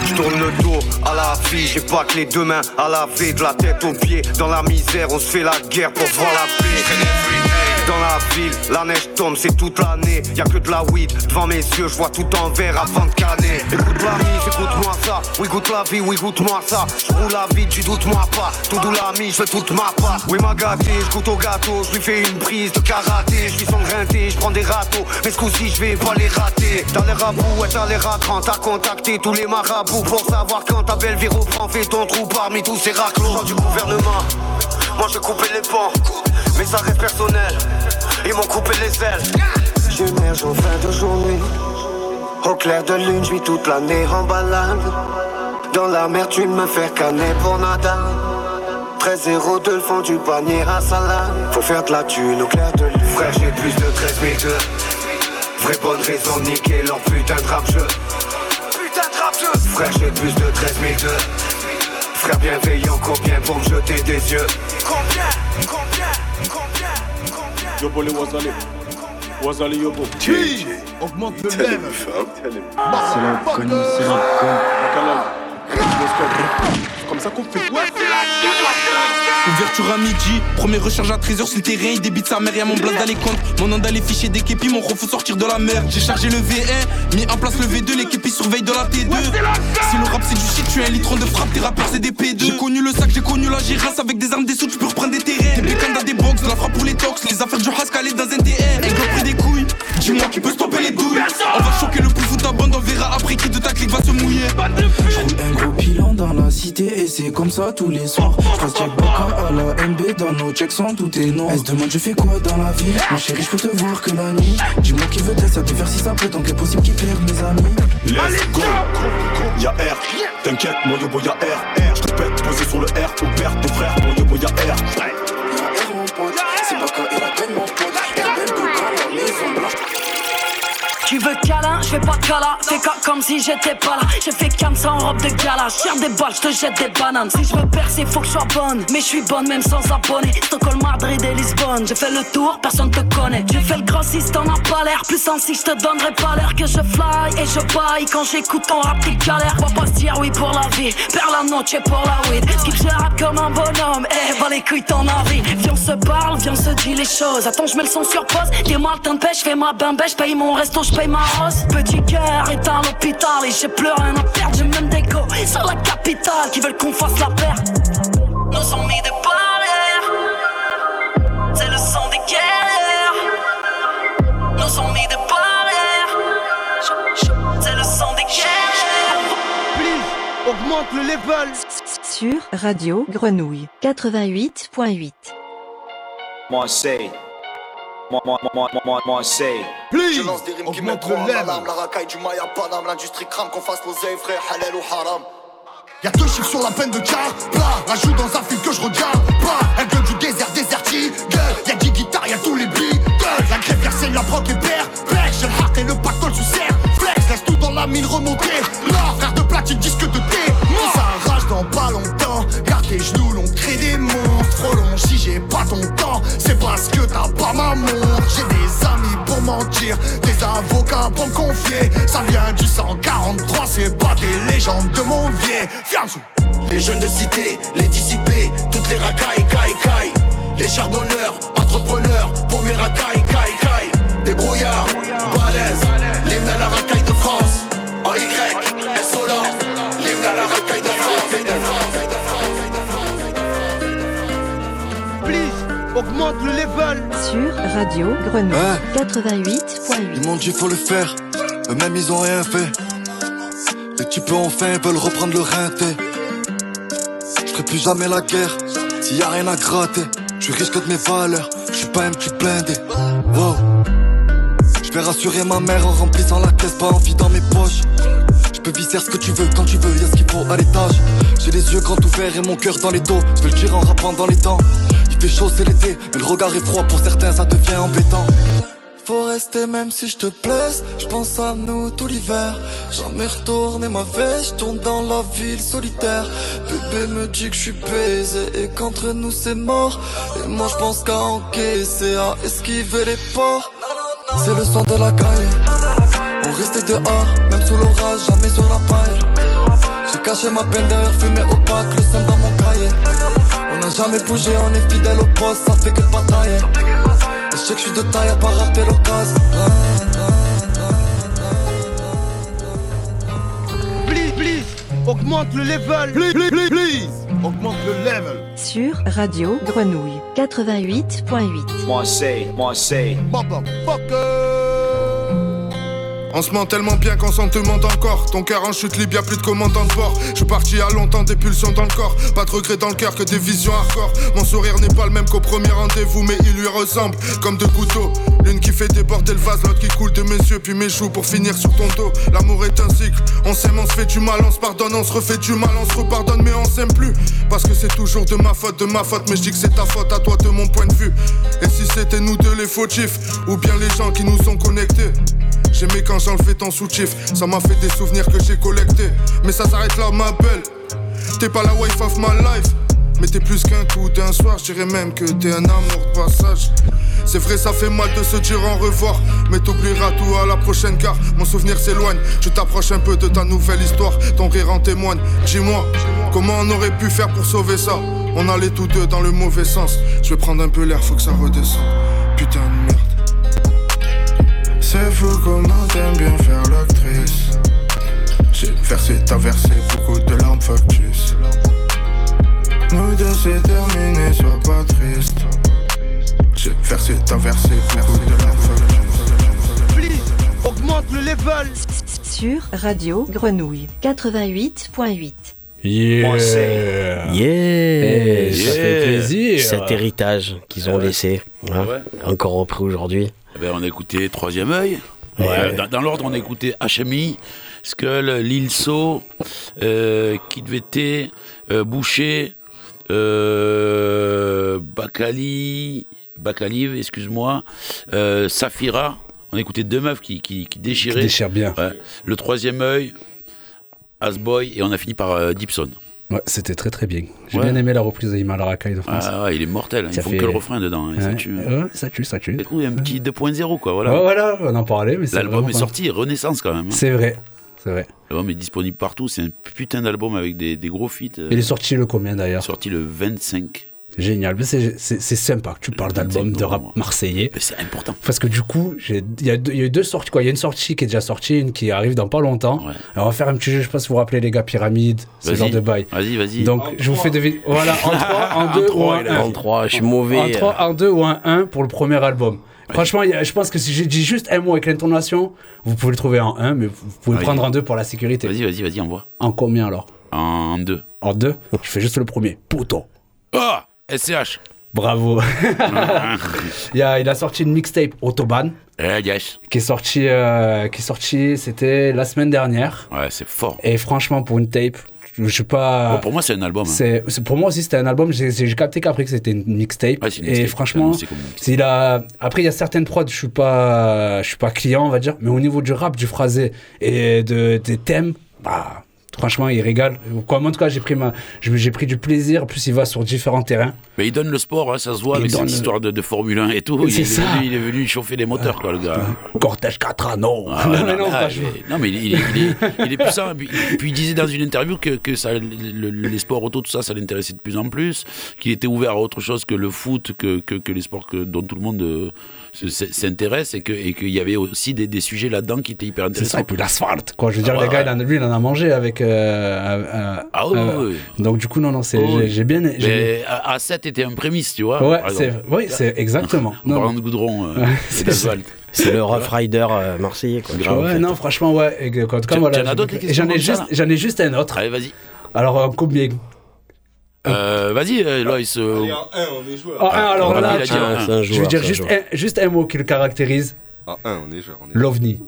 Je tourne le dos à la vie, j'ai pas que les deux mains à laver, de la tête aux pieds. Dans la misère, on se fait la guerre pour voir la paix. Dans la ville, la neige tombe, c'est toute l'année. Y'a que de la weed devant mes yeux, je vois tout en vert avant de canner. Écoute l'ami, écoute-moi ça. Oui, goûte la vie, oui, goûte-moi ça. Je roule la vie, tu doutes moi pas. Tout doux l'ami, je fais toute ma part. Oui, m'a gâté, je goûte au gâteau. Je lui fais une prise de karaté. Je suis sangrinté, je prends des râteaux. Mais ce coup-ci, je vais pas les rater. T'as les rabous, ouais, t'as les racrants. T'as contacté tous les marabouts pour savoir quand ta belle vire au prend. Fais ton trou parmi tous ces raclos du gouvernement. Moi, je coupé les pans, mais ça reste personnel. Ils m'ont coupé les ailes. J'émerge en fin de journée. Au clair de lune, je vis toute l'année en balade. Dans la mer, tu me fais canner pour nada. 13 euros de le fond du panier à salade. Faut faire de la thune au clair de lune. Frère, j'ai plus de 13 002. Vraie bonne raison, de niquer leur putain de rap jeu. Putain de rap jeu. Frère, j'ai plus de 13 002. Frère bienveillant, combien pour me jeter des yeux? Combien, combien, combien, combien? Yobo les Wazali. Wazali Yobo. Please, augmente le level. C'est la conne, c'est la C'est comme ça qu'on fait. Ouverture à midi, première recharge à 13h sur le terrain, il débite sa mère, y'a mon blast dans les comptes. Mon nom dans les fichiers des képis, mon refou sortir de la mer. J'ai chargé le V1, mis en place le V2, les képis surveillent de la T2. Si le rap c'est du shit, tu es un litron de frappe, tes rappeurs c'est des P2. J'ai connu le sac, j'ai connu la girasse, avec des armes, des sous, tu peux reprendre des terrains. Des bécanes dans des box, de la frappe pour les tox, les affaires du Haskell dans un TR. Aigle pris des couilles, dis-moi qui peut stopper les douilles? On va choquer le plus fou ta bande, on verra après qui de ta clique va se mouiller. J'roule un gros pilon dans la cité et c'est comme ça tous les soirs. J'passe Jack Baka à la MB dans nos checks sont tout est noir. Elle se demande je fais quoi dans la vie? Mon chéri je peux te voir que la nuit. Dis-moi qui veut ça te faire si ça peut donc impossible qu'il perd mes amis. Let's go Y'a R, t'inquiète, mon yobo y'a R. Je répète, posé sur le R, père, ton frère, mon yobo y'a R. Tu veux câlin, je fais pas câlin. Fais ca- comme si j'étais pas là. J'ai fait ça en robe de gala. Tire des balles, je te jette des bananes. Si je veux percer, faut que je sois bonne. Mais je suis bonne même sans abonné. Stockholm, Madrid et Lisbonne. J'ai fait le tour, personne te connaît. J'ai fait le grossiste, t'en as pas l'air. Plus sensi, je te donnerai pas l'air que je fly et je baille. Quand j'écoute ton rap, t'es galère. Va pas se dire oui pour la vie. Perds la noche pour la weed. Skip, je rap comme un bonhomme. Eh, va les couilles, ton avis. Viens, on se parle, viens, on se dit les choses. Attends, je mets le son sur pause. T'es mal, t'en pêche, fais ma bimbe, je paye mon resto, je paye ma rose. Petit cœur est à l'hôpital et j'ai plus rien à perdre. J'ai même des go sur la capitale qui veulent qu'on fasse la perte. Nous sommes mis de barrières. C'est le son des guerrières. Nous sommes mis de barrières. C'est le son des guerrières. Please, augmente le level. Sur Radio Grenouille 88.8. Marseille. Marseille. Please, Je lance des rimes qui mettront le en level. alarme La racaille du Maya Paname L'industrie crame qu'on fasse l'oseille frère halal ou haram Y'a deux chiffres sur la peine de car, plat. Rajoute dans un film que je regarde pas. Un gueule du désert, déserti, gueule. Y'a 10 guitares, y'a tous les beats, gueule. La grève c'est la broque et père, pêche. J'ai le heart et le pactole sous serre, flex. Laisse tout dans la mine remonter. Là, frère de platine, disque de thé. Moi, ça rage dans pas longtemps. Garde tes genoux, l'on crée des monstres. Si j'ai pas ton temps, c'est parce que t'as pas ma montre. J'ai des amis pour mentir, des avocats pour me confier. Ça vient du 143, c'est pas des légendes de mon vieil. Ferme Les jeunes de cité, les dissipés, toutes les racailles, caille, caille. Les charbonneurs, entrepreneurs, pour mes racailles, caille, caille. Des brouillards, balèzes, l'hymne à la augmente le level. Sur Radio Grenouille Hein 88.8. Ils m'ont dit faut le faire, eux-mêmes ils ont rien fait. Les types enfin veulent reprendre le rinté. Je ferai plus jamais la guerre, s'il y a rien à gratter. Je risque de mes valeurs, je suis pas un petit blindé. Wow. Je vais rassurer ma mère en remplissant la caisse, pas envie dans mes poches. Je peux viser ce que tu veux quand tu veux, y'a ce qu'il faut à l'étage. J'ai les yeux grands ouverts et mon cœur dans les dos. Je vais le dire en rappant dans les dents. Il fait chaud, c'est l'été, mais le regard est froid pour certains, ça devient embêtant. Faut rester même si je te blesse, je pense à nous tout l'hiver. Jamais retourner ma veste, tourne dans la ville solitaire. Bébé me dit que je suis baisé et qu'entre nous c'est mort. Et moi je pense qu'à encaisser, à esquiver les ports. C'est le son de la caille. On restait dehors, même sous l'orage, jamais sur la paille. Caché ma peine derrière fumée opaque, le son dans mon cahier. On n'a jamais bougé, on est fidèle au poste, ça fait que batailler. Et je sais que je suis de taille à pas rater l'occasion. Please, please, augmente le level. Please, please, please, augmente le level. Sur Radio Grenouille 88.8. Marseille, Marseille. On se ment tellement bien qu'on s'en demande encore. Ton cœur en chute libre, y'a plus de commandant de bord. Je suis parti à longtemps, des pulsions dans le corps. Pas de regrets dans le cœur que des visions hardcore. Mon sourire n'est pas le même qu'au premier rendez-vous, mais il lui ressemble comme deux couteaux. L'une qui fait déborder le vase, l'autre qui coule de mes yeux, puis mes joues pour finir sur ton dos. L'amour est un cycle. On s'aime, on se fait du mal, on se pardonne, on se refait du mal, on se repardonne, mais on s'aime plus. Parce que c'est toujours de ma faute, de ma faute, mais je dis que c'est ta faute à toi de mon point de vue. Et si c'était nous deux les fautifs, ou bien les gens qui nous sont connectés? J'aimais quand j'enlevais ton sous-chiffre, ça m'a fait des souvenirs que j'ai collectés. Mais ça s'arrête là, ma belle. T'es pas la wife of my life, mais t'es plus qu'un coup d'un soir. Je dirais même que t'es un amour de passage. C'est vrai, ça fait mal de se dire au revoir, mais t'oublieras tout à la prochaine car mon souvenir s'éloigne. Tu t'approches un peu de ta nouvelle histoire, ton rire en témoigne. Dis-moi, comment on aurait pu faire pour sauver ça? On allait tous deux dans le mauvais sens. Je vais prendre un peu l'air, faut que ça redescende. Putain de merde. Fou comment t'aimes bien faire l'actrice. J'ai versé, t'as versé beaucoup de larmes factus. Nous deux c'est terminé, sois pas triste. J'ai versé, t'as versé beaucoup de larmes factus. Please, augmente le level. Sur Radio Grenouille 88.8. Yeah. Yeah, Eh, ça fait plaisir. Cet héritage qu'ils ont Ouais. laissé, hein, Ouais. encore repris aujourd'hui. Eh ben, on a écouté Troisième œil. Ouais. Euh, dans dans l'ordre, on a écouté HMI, Skull, Lilso, euh, Kid VT, euh, Boucher, euh, Bakali, Bakaliv, excuse-moi, euh, Safira. On a écouté deux meufs qui, qui, qui déchiraient. Qui déchirent bien. Ouais. Le troisième œil, Asboy, et on a fini par euh, Dipson. Ouais, c'était très très bien. J'ai Ouais. bien aimé la reprise de Himal Rakai de France. Ah ouais, il est mortel. Ça font fait- que le refrain dedans. hein, Ça Ouais. tue. Ça tue, ça tue. Du coup, il y a un petit 2.0 quoi. Voilà. Voilà, on en parlait, mais L'album est sorti, Renaissance quand même. hein. C'est vrai, c'est vrai. L'album est disponible partout. C'est un putain d'album avec des, des gros feats. euh, Il est sorti le combien d'ailleurs? Sorti le 25. Génial, c'est sympa que tu parles d'album de rap marseillais. C'est important. Parce que du coup, il y, a deux- il y a eu deux sorties. Il y a une sortie qui est déjà sortie, une qui arrive dans pas longtemps. Alors, on va faire un petit jeu, je sais pas si vous vous rappelez les gars, Pyramide, ce Vas-y. genre de bail. Vas-y, vas-y. Donc, je vous fais deviner. Voilà, en 3, en 2 ou trois, en il a- 1. en trois, je suis mauvais. En 3, en 2 ou en 1 pour le premier album. Franchement, je pense que si j'ai dit juste un mot avec l'intonation, vous pouvez le trouver en 1, mais vous pouvez Vas-y. prendre en 2 pour la sécurité. Vas-y, vas-y, vas-y, envoie. En combien alors? En 2. En 2 Je fais juste le premier. Pouton. Ah SCH. Bravo. il, a, il a sorti une mixtape Autobahn. Eh, yes. Qui est sorti, euh, qui est sorti, c'était la semaine dernière. Ouais, c'est fort. Et franchement, pour une tape, je sais pas. Bon, pour moi, c'est un album. hein. C'est, pour moi aussi, c'était un album. J'ai, capté qu'après que c'était une mixtape. Ouais, et franchement, s'il a. Après, il y a certaines prods, je suis pas, je suis pas client, on va dire. Mais au niveau du rap, du phrasé et de, des thèmes, bah, franchement, il régale. Quoi, moi, en tout cas, j'ai pris ma, j'ai pris du plaisir. En plus, il va sur différents terrains. Mais il donne le sport, hein, ça se voit Il avec donne- cette histoire de, de Formule 1 et tout. Il C'est est, ça. venu, il est venu chauffer les moteurs, quoi, le gars. Cortège 4 anneaux. Ah, non, mais non, ah, mais- non, mais il, il est, il est- puissant. Puis, puis il disait dans une interview que, que ça, le- le- les sports auto, tout ça, ça l'intéressait de plus en plus, qu'il était ouvert à autre chose que le foot, que, que, que les sports que, dont tout le monde euh, se- se- s'intéresse et que- et qu'il y avait aussi des, des sujets là-dedans qui étaient hyper C'est intéressants. ça, et puis l'asphalte. Quoi, je veux dire, Ah, le ouais, gars, lui, il en a mangé avec. Euh, Ah oui, euh, oui, Donc, du coup, non, non, c'est, Oh, j'ai, bien. j'ai- Mais A- A7 était un prémisse, tu vois. Ouais, c'est, oui, c'est exactement. En Non, de goudron euh, c'est d'asphalte. C'est le Rough Rider euh, marseillais. Quoi. Ouais, non, franchement, ouais. et voilà. as d'autres, J'en ai, juste, comme ça, j'en ai juste un autre. Allez, vas-y. Alors, euh, combien? Euh, vas-y, Loïs. euh, Allez, en 1, on est joueur. En un, alors Ah, là, tu- je joueur, dire juste un, juste un mot qui le caractérise En 1, on est joueur. on est joueur. l'OVNI.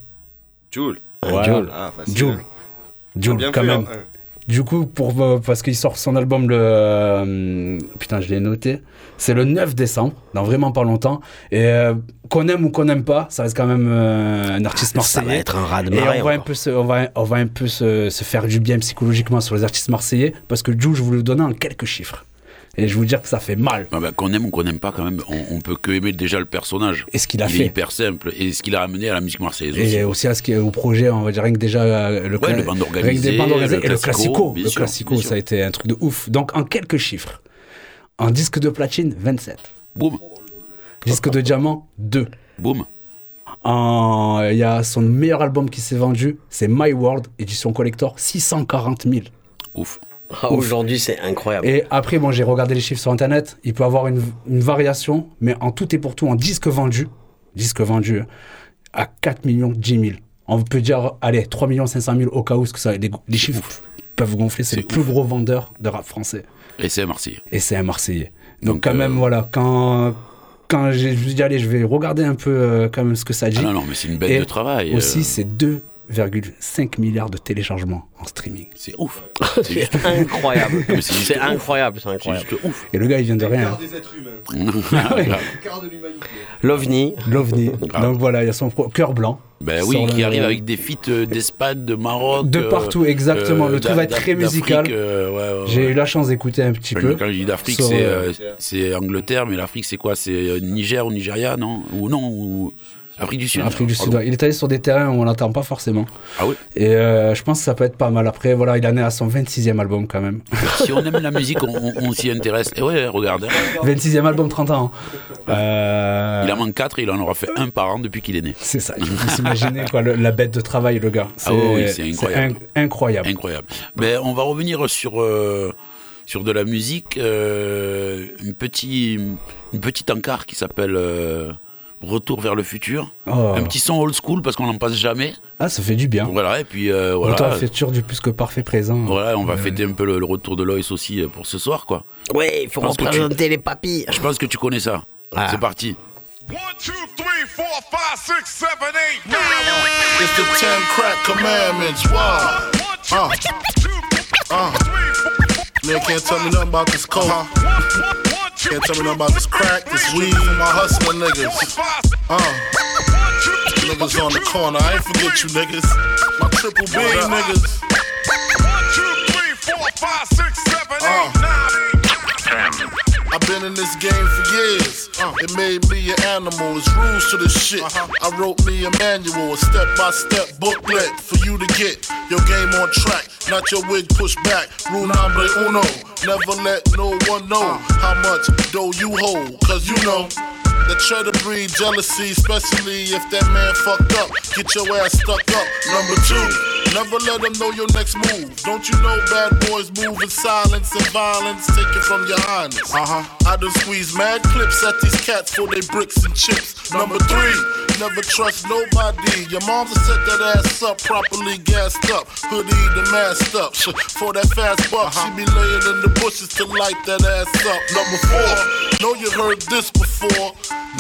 Joule. Joule. Ah. Joule. Joule, Bien quand fait, même. un. Du coup, pour, parce qu'il sort son album le. euh, putain, je l'ai noté. C'est le 9 décembre, dans vraiment pas longtemps. Et euh, qu'on aime ou qu'on n'aime pas, ça reste quand même euh, un artiste Ça marseillais. va être un raz de Et on va, un peu se, on, va, on va un peu se, se faire du bien psychologiquement sur les artistes marseillais, parce que Jules, je voulais vous donner en quelques chiffres. Et je vous dire que ça fait mal. Ah bah, qu'on aime ou qu'on n'aime pas, quand même, on, on peut que aimer déjà le personnage. Et ce qu'il a Il fait. est hyper simple. Et ce qu'il a amené à la musique marseillaise Et aussi. aussi à ce qui au projet, on va dire rien que déjà euh, le, Ouais, le bande rien que des bandes organisées le et le classico, Le sûr, classico, ça a été un truc de ouf. Donc en quelques chiffres. En disque de platine, 27. Boum, Disque de diamant, 2. boum. Il y a son meilleur album qui s'est vendu, c'est My World, édition collector, 640 000. Ouf. Ah, Aujourd'hui, c'est incroyable. Et après, bon, j'ai regardé les chiffres sur Internet. Il peut avoir une, une variation, mais en tout et pour tout, en disque vendu, disque vendu à 4 millions 10 000. On peut dire, allez, 3 millions 500 000 au cas où, parce que ça, les, les chiffres peuvent gonfler. C'est le plus gros vendeur de rap français. Et c'est Marseille. Et c'est un Marseillais. Donc, Donc, quand euh, même, voilà, quand, quand j'ai je me suis dit, allez, je vais regarder un peu euh, quand même ce que ça dit. Ah non, non, mais c'est une bête Et de travail. Aussi, euh, c'est 2,5 milliards de téléchargements en streaming. C'est ouf. C'est incroyable. Mais c'est juste C'est ouf. incroyable, c'est incroyable. juste ouf. Et le gars, il vient de rien. Quart des êtres humains. Ah ouais. Quart de l'humanité. L'OVNI. L'OVNI. Donc voilà, il y a son cœur blanc. Ben oui, qui le- arrive avec des feats euh, d'Espagne, de Maroc. De euh, partout, exactement. Le truc d'a- va être très musical. euh, ouais, ouais, J'ai eu la chance d'écouter un petit Enfin, peu. Quand je dis d'Afrique, c'est euh, euh, c'est Angleterre, mais l'Afrique, c'est quoi? C'est euh, Niger ou Nigeria, non? Ou non ou... Afrique du Sud. Afrique du Sud. ouais. Il est allé sur des terrains où on l'entend pas forcément. Ah oui Et euh, je pense que ça peut être pas mal. Après, voilà, il en est à son 26e album quand même. Si on aime la musique, on, s'y intéresse. Et ouais, regarde. hein. 26e album, 30 ans. Euh, Il en manque 4 et il en aura fait un par an depuis qu'il est né. C'est ça, il faut s'imaginer quoi, le- la bête de travail, le gars. Ah oui, c'est incroyable. in- incroyable. Incroyable. Mais on va revenir sur, euh, sur de la musique. euh, une, petit, une petite encart qui s'appelle euh, Retour vers le futur. Oh. Un petit son old school parce qu'on n'en passe jamais. Ah, ça fait du bien. Voilà, et puis euh, Voilà. voilà. fait toujours du plus que parfait présent. Voilà, on va Euh, fêter un peu le, le retour de Loïs aussi euh, pour ce soir, quoi. Ouais, il faut tu- représenter les papilles. Je pense que tu connais ça. Ah. C'est parti. It's It's the ten crack commandments. Wow. Uh. Uh. Man can't tell me nothing about this coke. Can't tell me nothing about this crack, this weed, and my hustling niggas. Uh. Niggas on the corner, I ain't forget you niggas. My triple B niggas. Uh. I've been in this game for years. Uh, it made me an animal. It's rules to the shit. I wrote me a manual, a step by step booklet for you to get your game on track. Not your wig pushed back. Rule number uno. Never let no one know how much dough you hold. Cause you know. That try to breed jealousy, especially if that man fucked up. Get your ass stuck up. Number two, Never let them know your next move. Don't you know bad boys move in silence and violence? Take it from your highness. Uh huh. I done squeeze mad clips at these cats for they bricks and chips. Number three, never trust nobody. Your mom's set that ass up, properly gassed up, hoodie the masked up. For that fast buck, she be laying in the bushes to light that ass up. Number four, know you heard this before.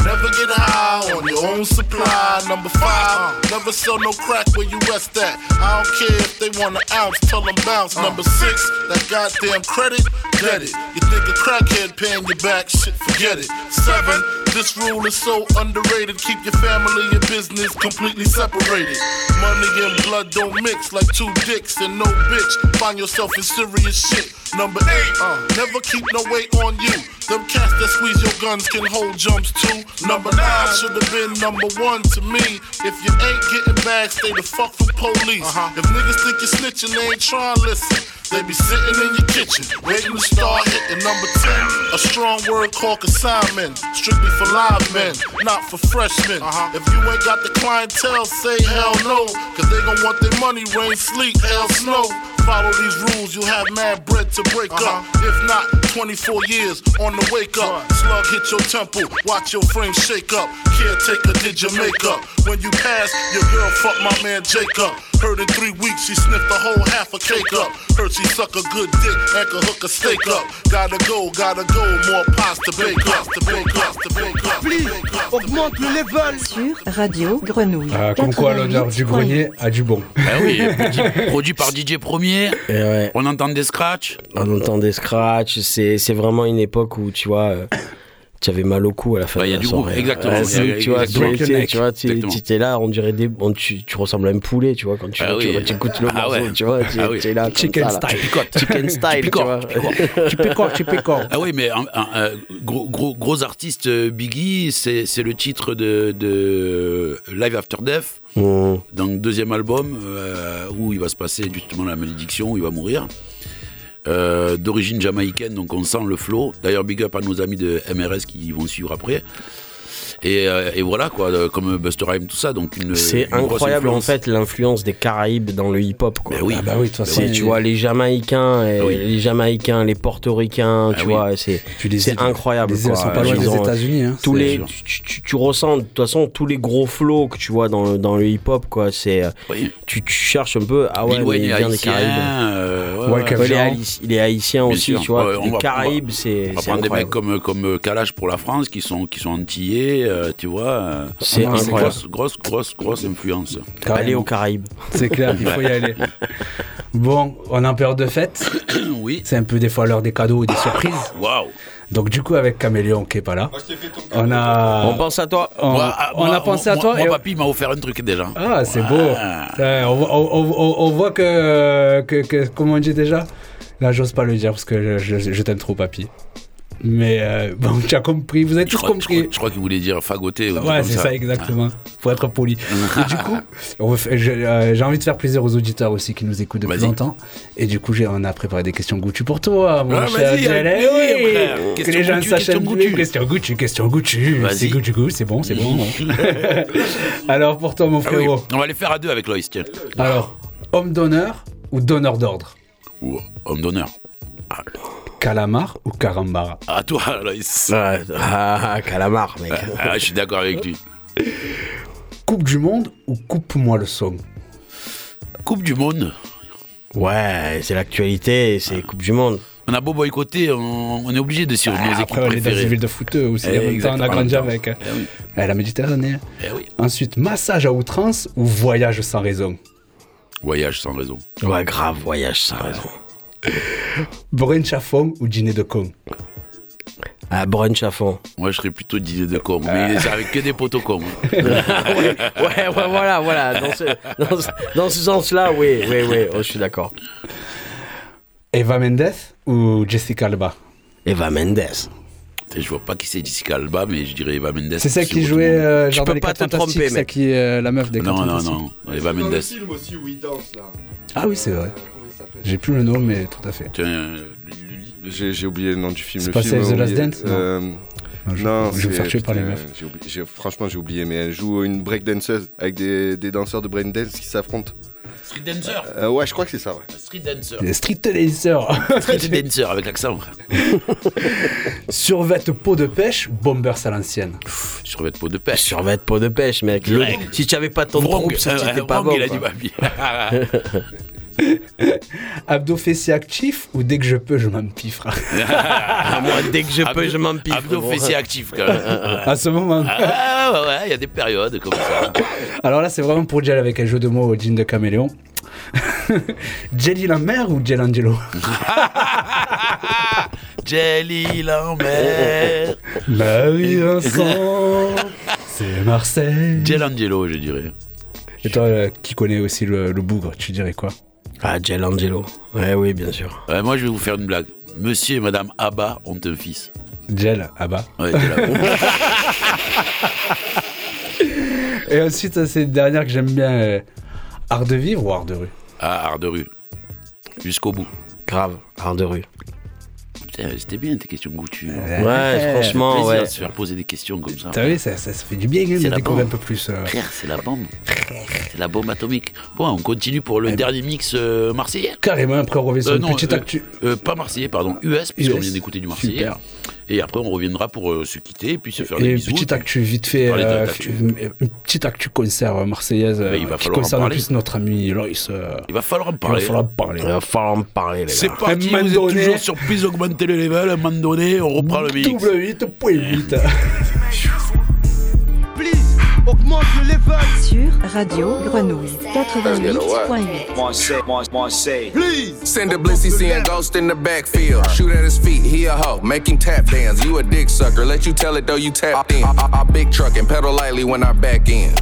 Never get high on your own supply. Number five, never sell no crack where you rest at. I don't care if they want an ounce, tell them bounce. Number six, that goddamn credit, get it. You think a crackhead paying you back, shit, forget it. Seven, this rule is so underrated. Keep your family and business completely separated. Money and blood don't mix like two dicks and no bitch. Find yourself in serious shit. Number eight, uh, never keep no weight on you. Them cats that squeeze your guns can hold jumps too. Number nine should have been number one to me. If you ain't getting back, stay the fuck from police. If niggas think you're snitching, they ain't trying to listen. They be sitting in your kitchen, waiting to start hitting number 10. A strong word called consignment, strictly for live men, not for freshmen. If you ain't got the clientele, say hell no, cause they gon' want their money, rain, sleet, hell, snow. Follow these rules, you'll have mad bread to break up. Uh-huh. If not, 24 years on the wake up. Slug hit your temple, watch your frame shake up. Caretaker did your makeup. When you pass, your girl fuck my man Jacob. Heard in three weeks she sniffed the whole half a cake up. Heard she suck a good dick and could hook a steak up. Gotta go, gotta go, more pots to bake up, to bake up, to bake up. Augmente le level. Sur Radio Grenouille. Ah, comme quoi, l'odeur du 88.8. grenier a du bon. Ah oui, produit, par DJ Premier. On entend des scratchs. On entend des scratchs. C'est c'est vraiment une époque où, tu vois, euh, tu avais mal au cou à la fin Ouais, il y de a la du soirée. goût, exactement. Ouais, Il y a- c'est- tu vois, exactement. tu- tu- tu vois, tu tu étais là, on dirait des, on- tu, tu ressembles à un poulet, tu vois, quand tu, Ah tu, oui. tu écoutes le Ah morceau, ouais. tu vois, tu, Ah oui. tu es là, Chicken ça, là. style. Picote. Chicken style, tu vois. picote. Ah oui, mais un, un- un gros, gros, gros artiste euh, Biggie, c'est c'est le titre de, de Live After Death, Mmh. donc deuxième album euh, où il va se passer justement la malédiction, où il va mourir. Euh, D'origine jamaïcaine, donc on sent le flow. D'ailleurs, big up à nos amis de MRS qui vont suivre après. Et, euh, et voilà quoi, euh, comme Buster Rhymes, tout ça. Donc C'est incroyable en influence. fait l'influence des Caraïbes dans le hip-hop. Quoi. oui. Ah bah oui, de toute façon, tu vois les Jamaïcains, et Ah oui. les Jamaïcains, les Portoricains, Ah tu oui. vois, c'est c'est incroyable. les quoi. sont pas loin des ont- États-Unis, hein, tous les, tu, tu- tu ressens de toute façon tous les gros flows que tu vois dans le, dans le hip-hop quoi. C'est euh, tu, tu cherches un peu ah ouais mais il vient des Caraïbes. euh, ouais, Ouais, ouais. il, est haïti- il est haïtien aussi, sûr. tu vois. Les va- Caraïbes, c'est On va prendre des mecs incroyable. comme, comme Kalash pour la France qui sont, qui sont antillais, euh, tu vois. euh, C'est grosse- incroyable. Grosse, grosse, grosse, influence. Aller aux Caraïbes. C'est clair, il faut y aller. Bon, on est en période de fête. oui. C'est un peu des fois l'heure des cadeaux et des surprises. Waouh. Donc du coup, avec Caméléon qui est pas là, on a. On pense à toi. On, Moi, ah, on moi, a pensé moi, à toi. Moi, et- papy m'a offert un truc déjà. Ah, c'est beau. Ouais, on, voit, on- on- on- on voit que, que, que- Comment on dit déjà? Là, j'ose pas le dire parce que je, je- je t'aime trop, papy. Mais euh, bon, tu as compris, vous avez tous je compris. crois- je crois qu'il voulait dire fagoter. ou Ouais, c'est ça, exactement. Faut être poli. Et du coup, euh, j'ai envie de faire plaisir aux auditeurs aussi qui nous écoutent depuis longtemps. Et du coup, on a préparé des questions Gucci pour toi, mon Ah, cher Jalel. Oui. Que les gens sachent. Gucci. Question Gucci, question Gucci. C'est Gucci, c'est bon, c'est bon. Alors, pour toi, mon Ah frérot. On va les faire à deux avec Loïs, tiens. Alors, homme d'honneur ou donneur d'ordre? Ou homme d'honneur. Calamar ou carambara? À toi, Loïs. Ah, ah, calamar, mec. Ah, je suis d'accord avec lui. Coupe du monde ou coupe-moi le son? Coupe du Monde. Ouais, c'est l'actualité, c'est Coupe du Monde. On a beau boycotter, on, on est obligé de suivre nos équipes Après, on est dans une préférées. ville de footeux aussi. Eh, en même temps, on a exactement, grandi en même avec. temps. Eh oui. Eh, la Méditerranée. Eh oui. Ensuite, massage à outrance ou voyage sans raison? Voyage sans raison. Ouais, grave, voyage sans raison. Brunch à fond ou dîner de con Ah, brunch à fond. Moi, je serais plutôt dîner de con, mais c'est avec que des potos cons. ouais, ouais, ouais, voilà, voilà. Dans ce, dans ce, dans ce sens-là, oui, oui, oui, oh, je suis d'accord. Eva Mendes ou Jessica Alba? Eva Mendes. Je vois pas qui c'est Jessica Alba, mais je dirais Eva Mendes. C'est celle qui jouait euh, Tu genre peux dans les pas te tromper, celle mec. qui est euh, la meuf des Non, non, non. Eva Dans le Mendes. film aussi où il danse là. Ah oui, c'est vrai. J'ai plus le nom, mais tout à fait. Euh, J'ai j'ai oublié le nom du film. C'est le pas film, Save the Last Dance, non euh, je- Non, je vais me faire tuer par les meufs. j'ai oublié- j'ai- Franchement, j'ai oublié, mais elle joue une breakdanceuse avec des, des danseurs de breakdance qui s'affrontent. Street dancer. Euh, ouais, je crois que c'est ça, ouais. Street dancer. Les street dancers. Street dancer avec l'accent. frère. Survette peau de pêche, bombers à l'ancienne. Survêt peau de pêche. Survêt peau de pêche, mec. Le- si tu avais pas ton euh, t'étais pas bon. il a dit Abdos fessiers actifs ou dès que je peux, je m'empiffre? Ah, moi, dès que je peux, Abdos- je m'empiffe. Abdos gros. fessiers actifs, quand même. à ce moment. Ah ouais, ouais, il y a des périodes comme ça. Alors là, c'est vraiment pour Gel avec un jeu de mots au jean de caméléon. Jelly la mère ou Gel Angelo? Jelly Lambert. Marie-Vincent, c'est Marseille. Gel Angelo, je dirais. Et toi, euh, qui connais aussi le, le bougre, tu dirais quoi? Ah, Gel Angelo. Ouais, oui, bien sûr. Ouais, moi, je vais vous faire une blague. Monsieur et Madame Abba ont un fils. Gel. Ouais, Gel Abba. Et ensuite, c'est une dernière que j'aime bien. euh, art de vivre ou art de rue? Ah, art de rue. Jusqu'au bout. Grave, art de rue. Putain, c'était bien tes questions goûtues. Ouais, franchement, plaisir ouais. de se faire poser des questions comme ça. T'as vu, ça, ça, ça fait du bien hein, C'est de découvrir un peu plus. euh. Frère, c'est la bombe. C'est la bombe atomique. Bon, on continue pour le dernier mix euh, marseillais. Carrément, après on revient sur Euh, une non, petite euh, actu. euh, pas marseillais, pardon, US, puisqu'on vient d'écouter du marseillais. Super. Et après, on reviendra pour euh, se quitter et puis se faire Et des une bisous. petite actu vite fait, Parler euh, une, petite actu concert euh, marseillaise Mais il euh, va qui en concerne en parler. plus notre ami euh, Il va falloir en il va parler. falloir en parler. Il va falloir en parler, les C'est parti, vous êtes donné- toujours sur plus augmenter le level. À un moment donné, on reprend le mix. Double 8.8. Please, augmente le level. Sur Radio Grenouille 88.8. Marseille, Mar- Please. Send a blissy seeing ghost in the backfield. Shoot at his feet, he a hoe, making tap dance. You a dick sucker, let you tell it though you tap in. I, I, I big truck and pedal lightly when I back in.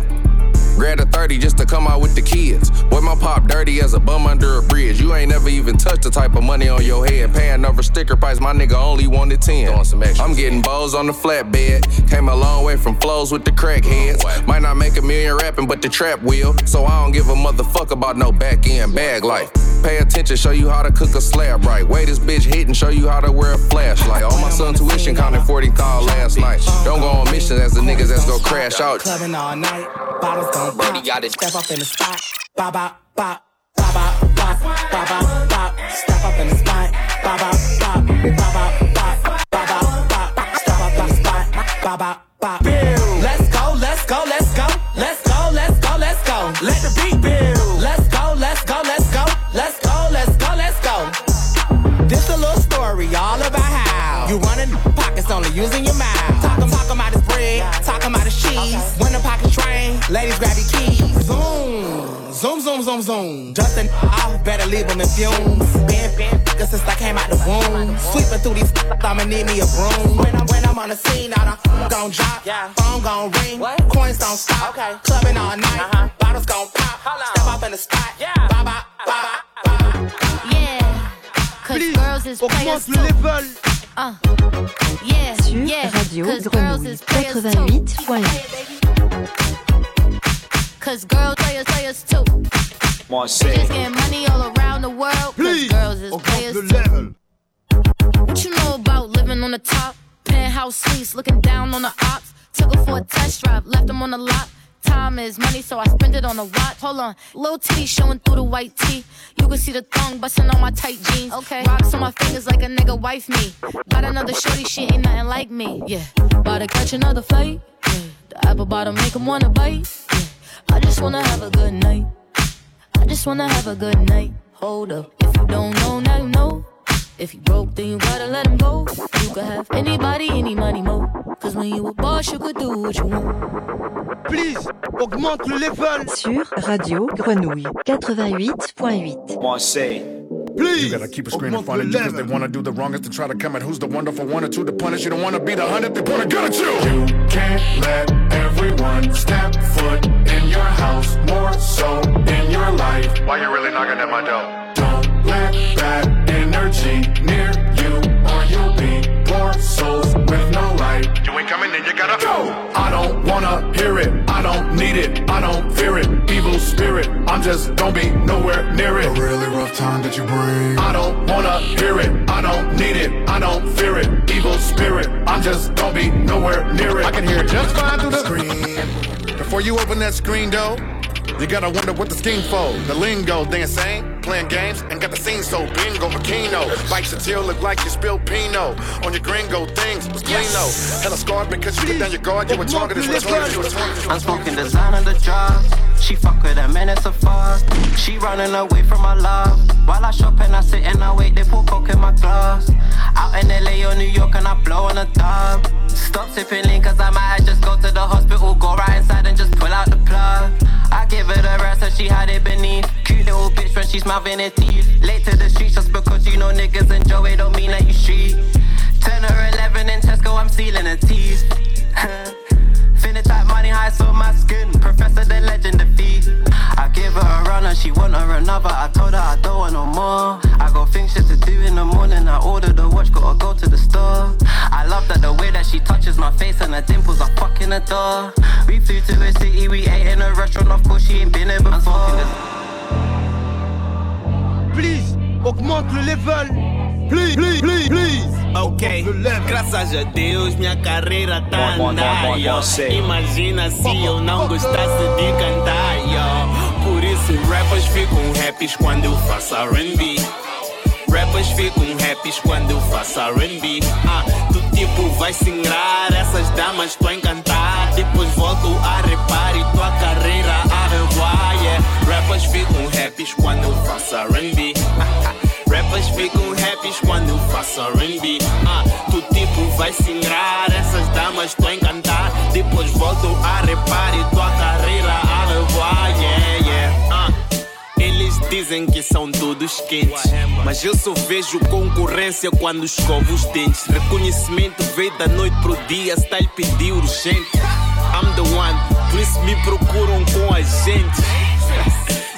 Grab a 30 just to come out with the kids. Boy, my pop dirty as a bum under a bridge. You ain't never even touched the type of money on your head. Paying over sticker price, my nigga only wanted 10. Some. I'm getting bows on the flatbed. Came a long way from flows with the crackheads. Might not make a million rapping, but the trap will. So I don't give a motherfucker about no back end bag life. Pay attention, show you how to cook a slab right. Wait, this bitch hit and show you how to wear a flashlight. All my son tuition counted 40 thou last night. Don't go on missions as the niggas that's go crash out. Clubbing all night, bottles gon' Brody pop. got it. Step up in the spot, bop bop bop, bop bop bop, bop bop bop. Step up in the spot, bop bop bop, bop bop bop, bop bop bop. Step up in the spot, bop bop bop. You running pockets only using your mouth. Talking, talking about his bread, talking about his cheese. When the pockets drain, ladies grab your keys. Zoom, zoom, zoom, zoom, zoom. Justin off, better leave him in fumes. Been, been, nigga since I came out the womb. Sweeping through these, I'ma need me a broom. When I'm, when I'm on the scene, all the gon' drop, phone gon' ring, coins don't stop. Okay. Clubbing all night, bottles gon' pop. Step up in the spot, bye bye, bye bye. Yeah, cause girls is players Augmente too. Level. Uh, yeah, Sur yeah, Radio cause girls Grenouille is players too. 88.8. Cause girls players players too. Marseille. Just getting money all around the world. Please, girls is augmente players le too. What you know about living on the top? Penthouse suites, looking down on the ops. Took her for a test drive, left them on the lot. Time is money, so I spend it on a watch. Hold on, little titty showing through the white tee. You can see the thong busting on my tight jeans. Okay, rocks on my fingers like a nigga wife me. Got another shorty, she ain't nothing like me. Yeah, about to catch another flight. Yeah, the apple bottom make 'em wanna bite. Yeah, I just wanna have a good night. I just wanna have a good night. Hold up, if you don't know, now you know. If you broke, then you gotta let him go. You could have anybody, any money, mo. Cause when you a boss, you could do what you want. Please, augmente le level. Sur Radio Grenouille 88.8. Marseille. Please, You gotta keep a screen in augmente front le of you because they wanna do the wrongest to try to come at who's the wonderful one or two to punish. You don't wanna be the hundred, they put a gun at you. You can't let everyone step foot in your house, more so in your life. Why you really knocking at my door? Don't let bad near you or you'll be poor souls with no light. You ain't coming in, you gotta go. I don't wanna hear it, I don't need it, I don't fear it. Evil spirit, I'm just gonna be nowhere near it. A really rough time that you bring. I don't wanna hear it, I don't need it, I don't fear it. Evil spirit, I'm just gonna be nowhere near it. I can hear it just fine through the screen. Before you open that screen door, You gotta wonder what the scheme for. The lingo, they insane, playing games, and got the scene so bingo, bikino. Bikes until look like you spilled Pino. on your gringo things. Was though. Hella scarred because you put down your guard. You were targeted, you were targeted. I'm smoking design on the job. She fuck with a minute of fast. She running away from my love. While I shop and I sit and I wait, they pour coke in my glass. Out in LA or New York and I blow on a dub. Stop sipping lean cause I might just go to the hospital, go right inside and just pull out the plug. I give her the rest so she had it beneath. Cute little bitch when she's mouthing her teeth. Late to the streets just because you know niggas enjoy it don't mean that you street. 10 or 11 in Tesco, I'm sealing her teeth. Finna type money high so my skin. Professor the legend defeat. I and she want her another. I told her I don't want no more. I got things shit to do in the morning. I order the watch, gotta go to the store. I love that the way that she touches my face and her dimples are fucking the door. We flew to a city, we ate in a restaurant. Of course, she ain't been there before. Please, augmente le level. Please, please, please, please. Ok, graças a Deus minha carreira tá andando. Imagina se eu não gostasse de cantar. yo. Por isso rappers ficam happy quando eu faço R&B. Rappers ficam happy quando eu faço R&B. Ah, tu tipo vai se ingrar, essas damas tu a encantar. Depois volto a repar e tua carreira a revoar. Yeah. Rappers ficam happy quando eu faço R&B. Rappers ficam happy quando eu faço R&B. Ah, tu tipo vai se ingrar, essas damas tu a encantar. Depois volto a repar e tua carreira a revoar. Yeah. Ah. Dizem que são todos quentes, mas eu só vejo concorrência quando escovo os dentes. Reconhecimento veio da noite pro dia, style pediu urgente. I'm the one, por isso me procuram com a gente.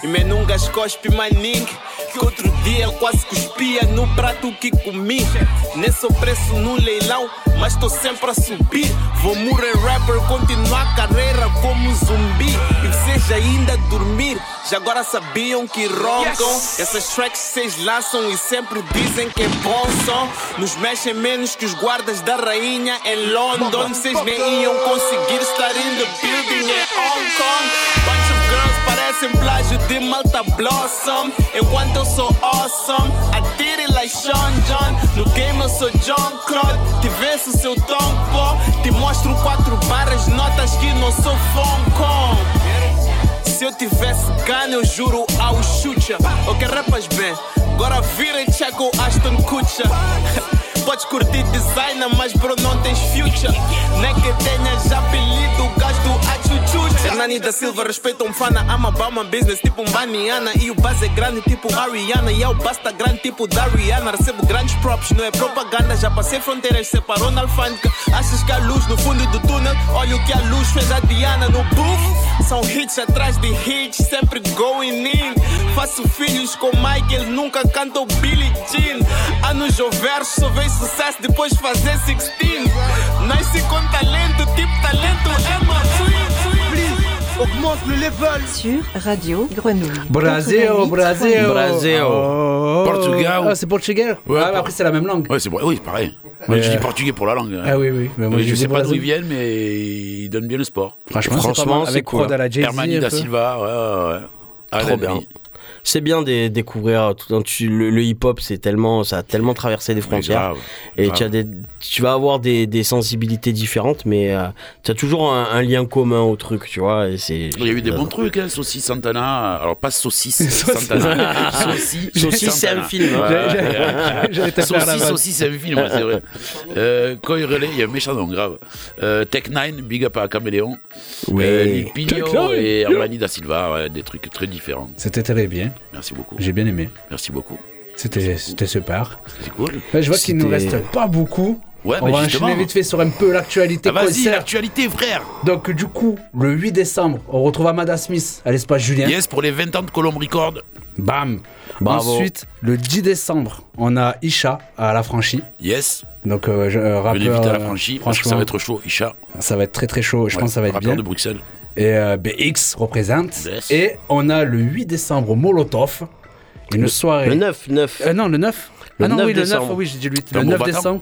E me nunca cospe mais ninguém. Que outro dia quase cuspia no prato que comi. Nem sou preço no leilão, mas tô sempre a subir. Vou morrer rapper, continuar a carreira como zumbi. E vocês ainda dormir, já agora sabiam que roncam. Essas tracks vocês lançam e sempre dizem que é bom som. Nos mexem menos que os guardas da rainha em London. Vocês nem iam conseguir estar in the building em Hong Kong. Bunch of girls parecem plágio de Malta Blossom. Enquanto eu sou awesome, I did it like Sean John. No game eu sou John Claude. Te venço seu tom, pô. Te mostro quatro barras, notas que não sou Kong. Se eu tivesse gana, eu juro ao chucha. Ok, rapas bem, agora vira e check o Aston Kutcher. Podes curtir designer, mas bro, não tens future. Nem que tenhas apelido, gasto a chuchucha. Hernani da Silva respeita um fana, ama Bama business tipo um Baniana. E o base é grande tipo Ariana. E é o basta grande tipo da Rihanna. Recebo grandes props, não é propaganda. Já passei fronteiras, separou na alfândega. Achas que há luz no fundo do túnel? Olha o que a luz fez a Diana no booth. São hits atrás de hits, sempre going in. Faço filhos com Michael, nunca canto Billie Jean. Anos ou versos, só sucesso depois de fazer 16. Nasci com talento, tipo talento é meu Augmente le level. Sur Radio Grenouille. Brasil, 88.8. Brasil. Brasil. Oh. Portugal. Ah, c'est portugais. Ouais, ah, après, c'est la même langue. Ouais, c'est. Oui, pareil. Moi, Mais, je dis portugais pour la langue. hein. Ah oui, oui. Mais moi, je je sais pas d'où ils viennent, mais ils donnent bien le sport. Franchement, c'est Prod à la Jay-Z. Hermani da. Silva, ouais, ouais, ouais. Trop bien. C'est bien de découvrir tout le, le hip-hop, c'est tellement, ça a tellement traversé des frontières. grave, et grave. tu as des, tu vas avoir des, des sensibilités différentes, mais euh, tu as toujours un, un lien commun au truc, tu vois. Et c'est. Il y a eu des bons trucs, hein, Saucisse Santana. Alors, pas Saucisse Santana. Saucisse. Saucisse, c'est un Santana. film. Saucisse aussi, c'est un film, c'est vrai. Euh, quand il relaie, il y a un méchant nom grave. Euh, Tech 9, Big Up à Caméléon. Euh, Pino Nine, et. Armani da Silva, ouais, des trucs très différents. C'était très bien. Merci beaucoup. J'ai bien aimé. Merci beaucoup. C'était c'était super. C'est cool. Ouais, je vois qu'il nous C'était- reste pas beaucoup. Ouais, On mais va justement. enchaîner vite fait sur un peu l'actualité. Ah, Vas-y, l'actualité, frère. Donc, du coup, le 8 décembre, on retrouve Amada Smith à l'espace Julien. Yes, pour les 20 ans de Colombe Record. Bam. Bravo. Ensuite, le 10 décembre, on a Isha à la franchie. Yes. Donc, euh, je- euh, rappeur. Venez vite à la euh, franchie, parce que ça franchement, va être chaud, Isha. Ça va être très très chaud. Je Ouais, pense que ça va être rappeur bien. de Bruxelles. Et euh, BX représente. Yes. Et on a le 8 décembre Molotov. Une soirée. Le 9, 9. Euh, non, le 9. Le ah non, 9 oui, le 9, décembre. oui, j'ai dit le 8. Le Tambour 9 battant. décembre.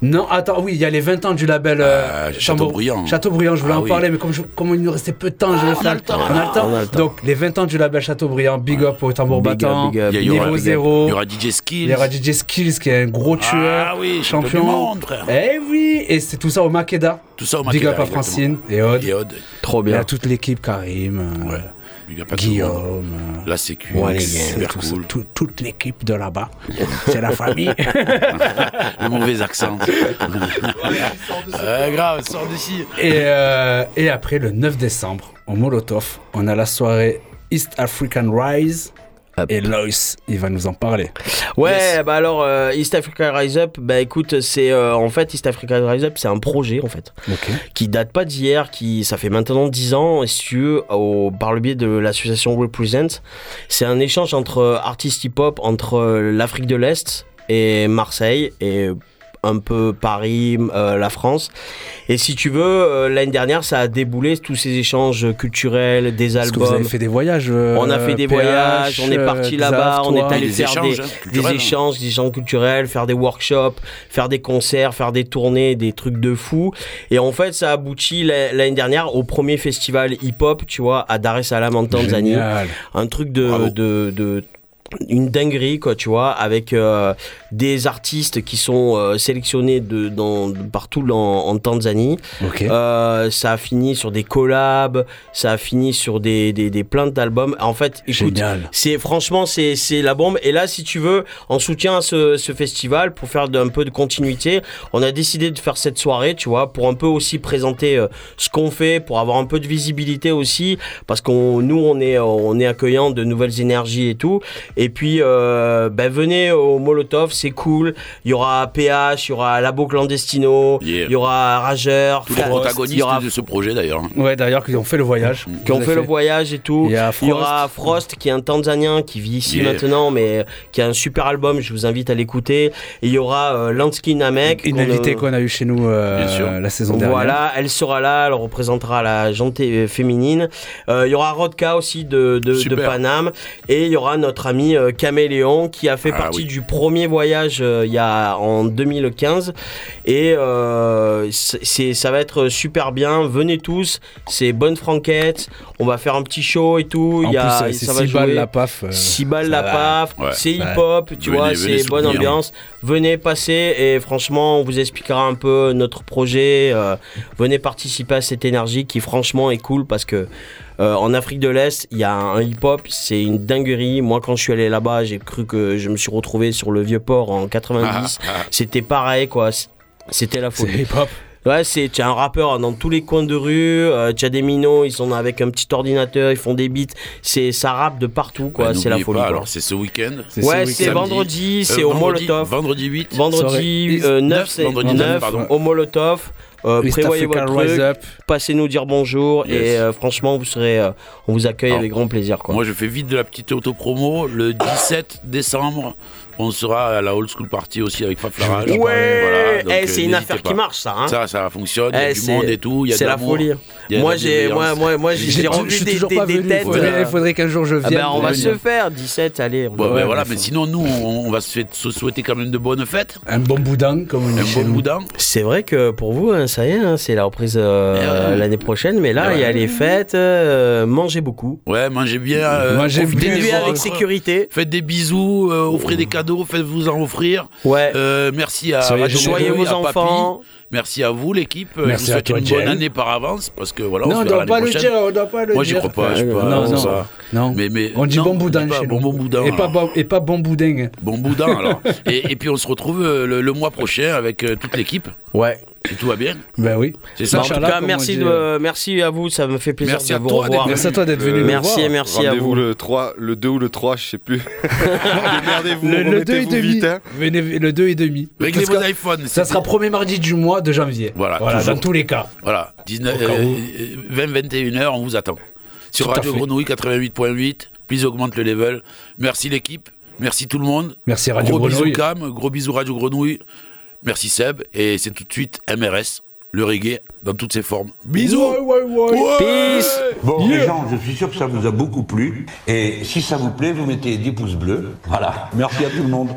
Non, attends, oui, il y a les 20 ans du label euh, Chateaubriand. Chateaubriand, je voulais Ah en oui. parler, mais comme, je- comme il nous restait peu de temps, je vais faire. le temps. On a le temps. On a le temps. Donc, les 20 ans du label Chateaubriand, big up au tambour Big up, battant, big up. Niveau big up. zéro. Il y aura DJ Skills. Il y aura DJ Skills qui est un gros tueur. Ah oui, champion champion. du monde, frère. Eh oui, et c'est tout ça au Makeda. Tout ça au Big Makeda, up à. Francine et Aude. Et Aude. Trop Il y bien. a toute l'équipe, Karim, euh, Guillaume. euh, La sécu, super tout ça, cool. tout- toute l'équipe de là-bas. C'est la famille. Le mauvais accent. Ouais, grave, sors d'ici. Et, euh, et après, le 9 décembre, au Molotov, on a la soirée East African Rise. Et Loïs, il va nous en parler. Ouais, bah alors euh, East Africa Rise Up, bah écoute, c'est euh, en fait East Africa Rise Up, c'est un projet en fait qui date pas d'hier, qui ça fait maintenant 10 ans, et si tu veux, au, par le biais de l'association Represent, c'est un échange entre artistes hip-hop entre euh, l'Afrique de l'Est et Marseille et un peu Paris, euh, la France. Et si tu veux, euh, l'année dernière, ça a déboulé tous ces échanges culturels, des Parce que albums. vous avez fait des voyages. euh, On a fait des PH, voyages, on est parti là-bas, on est allé faire échanges, des, hein, des hein. échanges, des échanges culturels, faire des workshops, faire des concerts, faire des tournées, des trucs de fou. Et en fait, ça aboutit la- l'année dernière au premier festival hip-hop, tu vois, à Dar es Salaam en Tanzanie. Génial. Un truc de, de, de- une dinguerie quoi tu vois avec euh, des artistes qui sont euh, sélectionnés de, dans, de partout en, en Tanzanie. Euh, ça a fini sur des collabs ça a fini sur des, des, des plaintes d'albums. En fait écoute c'est franchement c'est c'est la bombe. Et là si tu veux en soutien à ce, ce festival pour faire de- un peu de continuité on a décidé de faire cette soirée tu vois pour un peu aussi présenter ce qu'on fait pour avoir un peu de visibilité aussi parce qu'on nous on est on est accueillant de nouvelles énergies et tout et puis euh, ben, venez au Molotov c'est cool il y aura PH il y aura Labo Clandestino Yeah. il y aura Rageur Tous les protagonistes y aura de ce projet d'ailleurs. Ouais, d'ailleurs, qui ont fait le voyage. qui ont fait le voyage et tout. Il y aura Frost qui est un Tanzanien qui vit ici Yeah. maintenant, mais qui a un super album. Je vous invite à l'écouter. Et il y aura euh, Lansky Namek. Une invitée euh, qu'on a eu chez nous euh, la saison dernière. Voilà, elle sera là, elle représentera la jantée euh, féminine. Euh, il y aura Rodka aussi de, de, de. Paname. Et il y aura notre ami euh, Caméléon qui a fait Ah partie oui. du premier voyage euh, il y a en 2015. Et euh, c'est, ça va être super bien. Venez tous, c'est bonne franquette. On va faire un petit show et tout. En il y a, plus, euh, ça c'est va 6 balles la paf. 6 balles la paf, Ouais. c'est Ouais. hip-hop, tu Venez, vois, c'est bonne ambiance. Venez passer et franchement, on vous expliquera un peu notre projet. euh, venez participer à cette énergie qui franchement est cool parce que euh, en Afrique de l'Est, il y a un hip-hop, c'est une dinguerie. Moi, quand je suis allé là-bas, j'ai cru que je me suis retrouvé sur le vieux port en 90. Ah, ah. C'était pareil, quoi. C'était la C'est folie. hip-hop. Ouais, c'est tu as un rappeur dans tous les coins de rue, euh, tu as des minots, ils sont avec un petit ordinateur, ils font des beats, c'est ça rappe de partout quoi, Bah, c'est la folie. pas, quoi. alors c'est ce week-end. C'est ce Ouais, c'est vendredi, Euh, c'est au vendredi- Molotov. Vendredi 8. Vendredi euh, 9, neuf, c'est vendredi 9, neuf, pardon. au Molotov. Euh, prévoyez votre truc, Up. passez nous dire bonjour Yes. et euh, franchement vous serez, euh, on vous accueille Alors, avec grand plaisir quoi. Moi, je fais vite de la petite autopromo. Le 17 décembre, on sera à la Old School Party aussi avec Faflarage. ouais, Voilà, eh, euh, c'est une n'hésitez affaire pas. qui marche ça. Hein Ça, ça fonctionne. Il y Eh, a du c'est- monde et tout. C'est la folie. Moi j'ai, moi, moi, moi j'ai des, des, têtes. Il faudrait, euh, il faudrait qu'un jour je ah vienne. ben, on va venir. se faire 17, allez. on Ouais, va- ben voilà, mais sinon, nous, on, on va se, fait- se souhaiter quand même de bonnes fêtes. Un bon boudin, comme on dit Un bon boudin. C'est vrai que pour vous, hein, ça y est, hein, c'est la reprise euh, Eh l'année prochaine, mais là, Eh il y a les fêtes, euh, mangez beaucoup. Ouais, mangez bien. euh, Mangez bien, avec sécurité. Faites des bisous, euh, offrez des cadeaux, faites-vous en offrir. Ouais. Euh, merci à Soyez Radio Papy. Merci à vous, l'équipe. Merci Je vous à souhaite toi, une Jen. bonne année par avance parce que voilà, on Non, se on verra doit l'année pas le prochaine. dire, on doit pas le Moi, j'y crois pas. je sais pas, Non, non, ça. non. Mais, mais, On dit non, bon boudin bon, boudin. Et pas, bon, et pas bon boudin. Bon boudin, alors. et, et puis, on se retrouve euh, le, le mois prochain avec euh, toute l'équipe. Ouais. Si tout va bien. Ben oui. C'est ça. En tout cas, merci, de, merci à vous, ça me fait plaisir Merci de à vous revoir. venu. Merci à toi d'être venu. Euh, Merci, voir. merci à Rendez-vous vous. le 3, le 2 ou le 3, je sais plus. Démerdez-vous, Le, le 2 et demi. vite. hein. Venez, le 2 et demi. Réglez vos iPhones. Ça sera premier mardi du mois de janvier. Voilà, dans tous les cas. Voilà, 19, Au cas où. 20-21h, on vous attend. Sur Tout Radio. Grenouille 88.8, please augmente le level. Merci l'équipe, merci tout le monde. Merci Radio gros Grenouille. bisous Cam, gros bisous Radio Grenouille. Merci Seb, et c'est tout de suite MRS, le reggae dans toutes ses formes. Bisous Peace Bon, les gens, je suis sûr que ça vous a beaucoup plu. Et si ça vous plaît, vous mettez 10 pouces bleus. Voilà. Merci à tout le monde.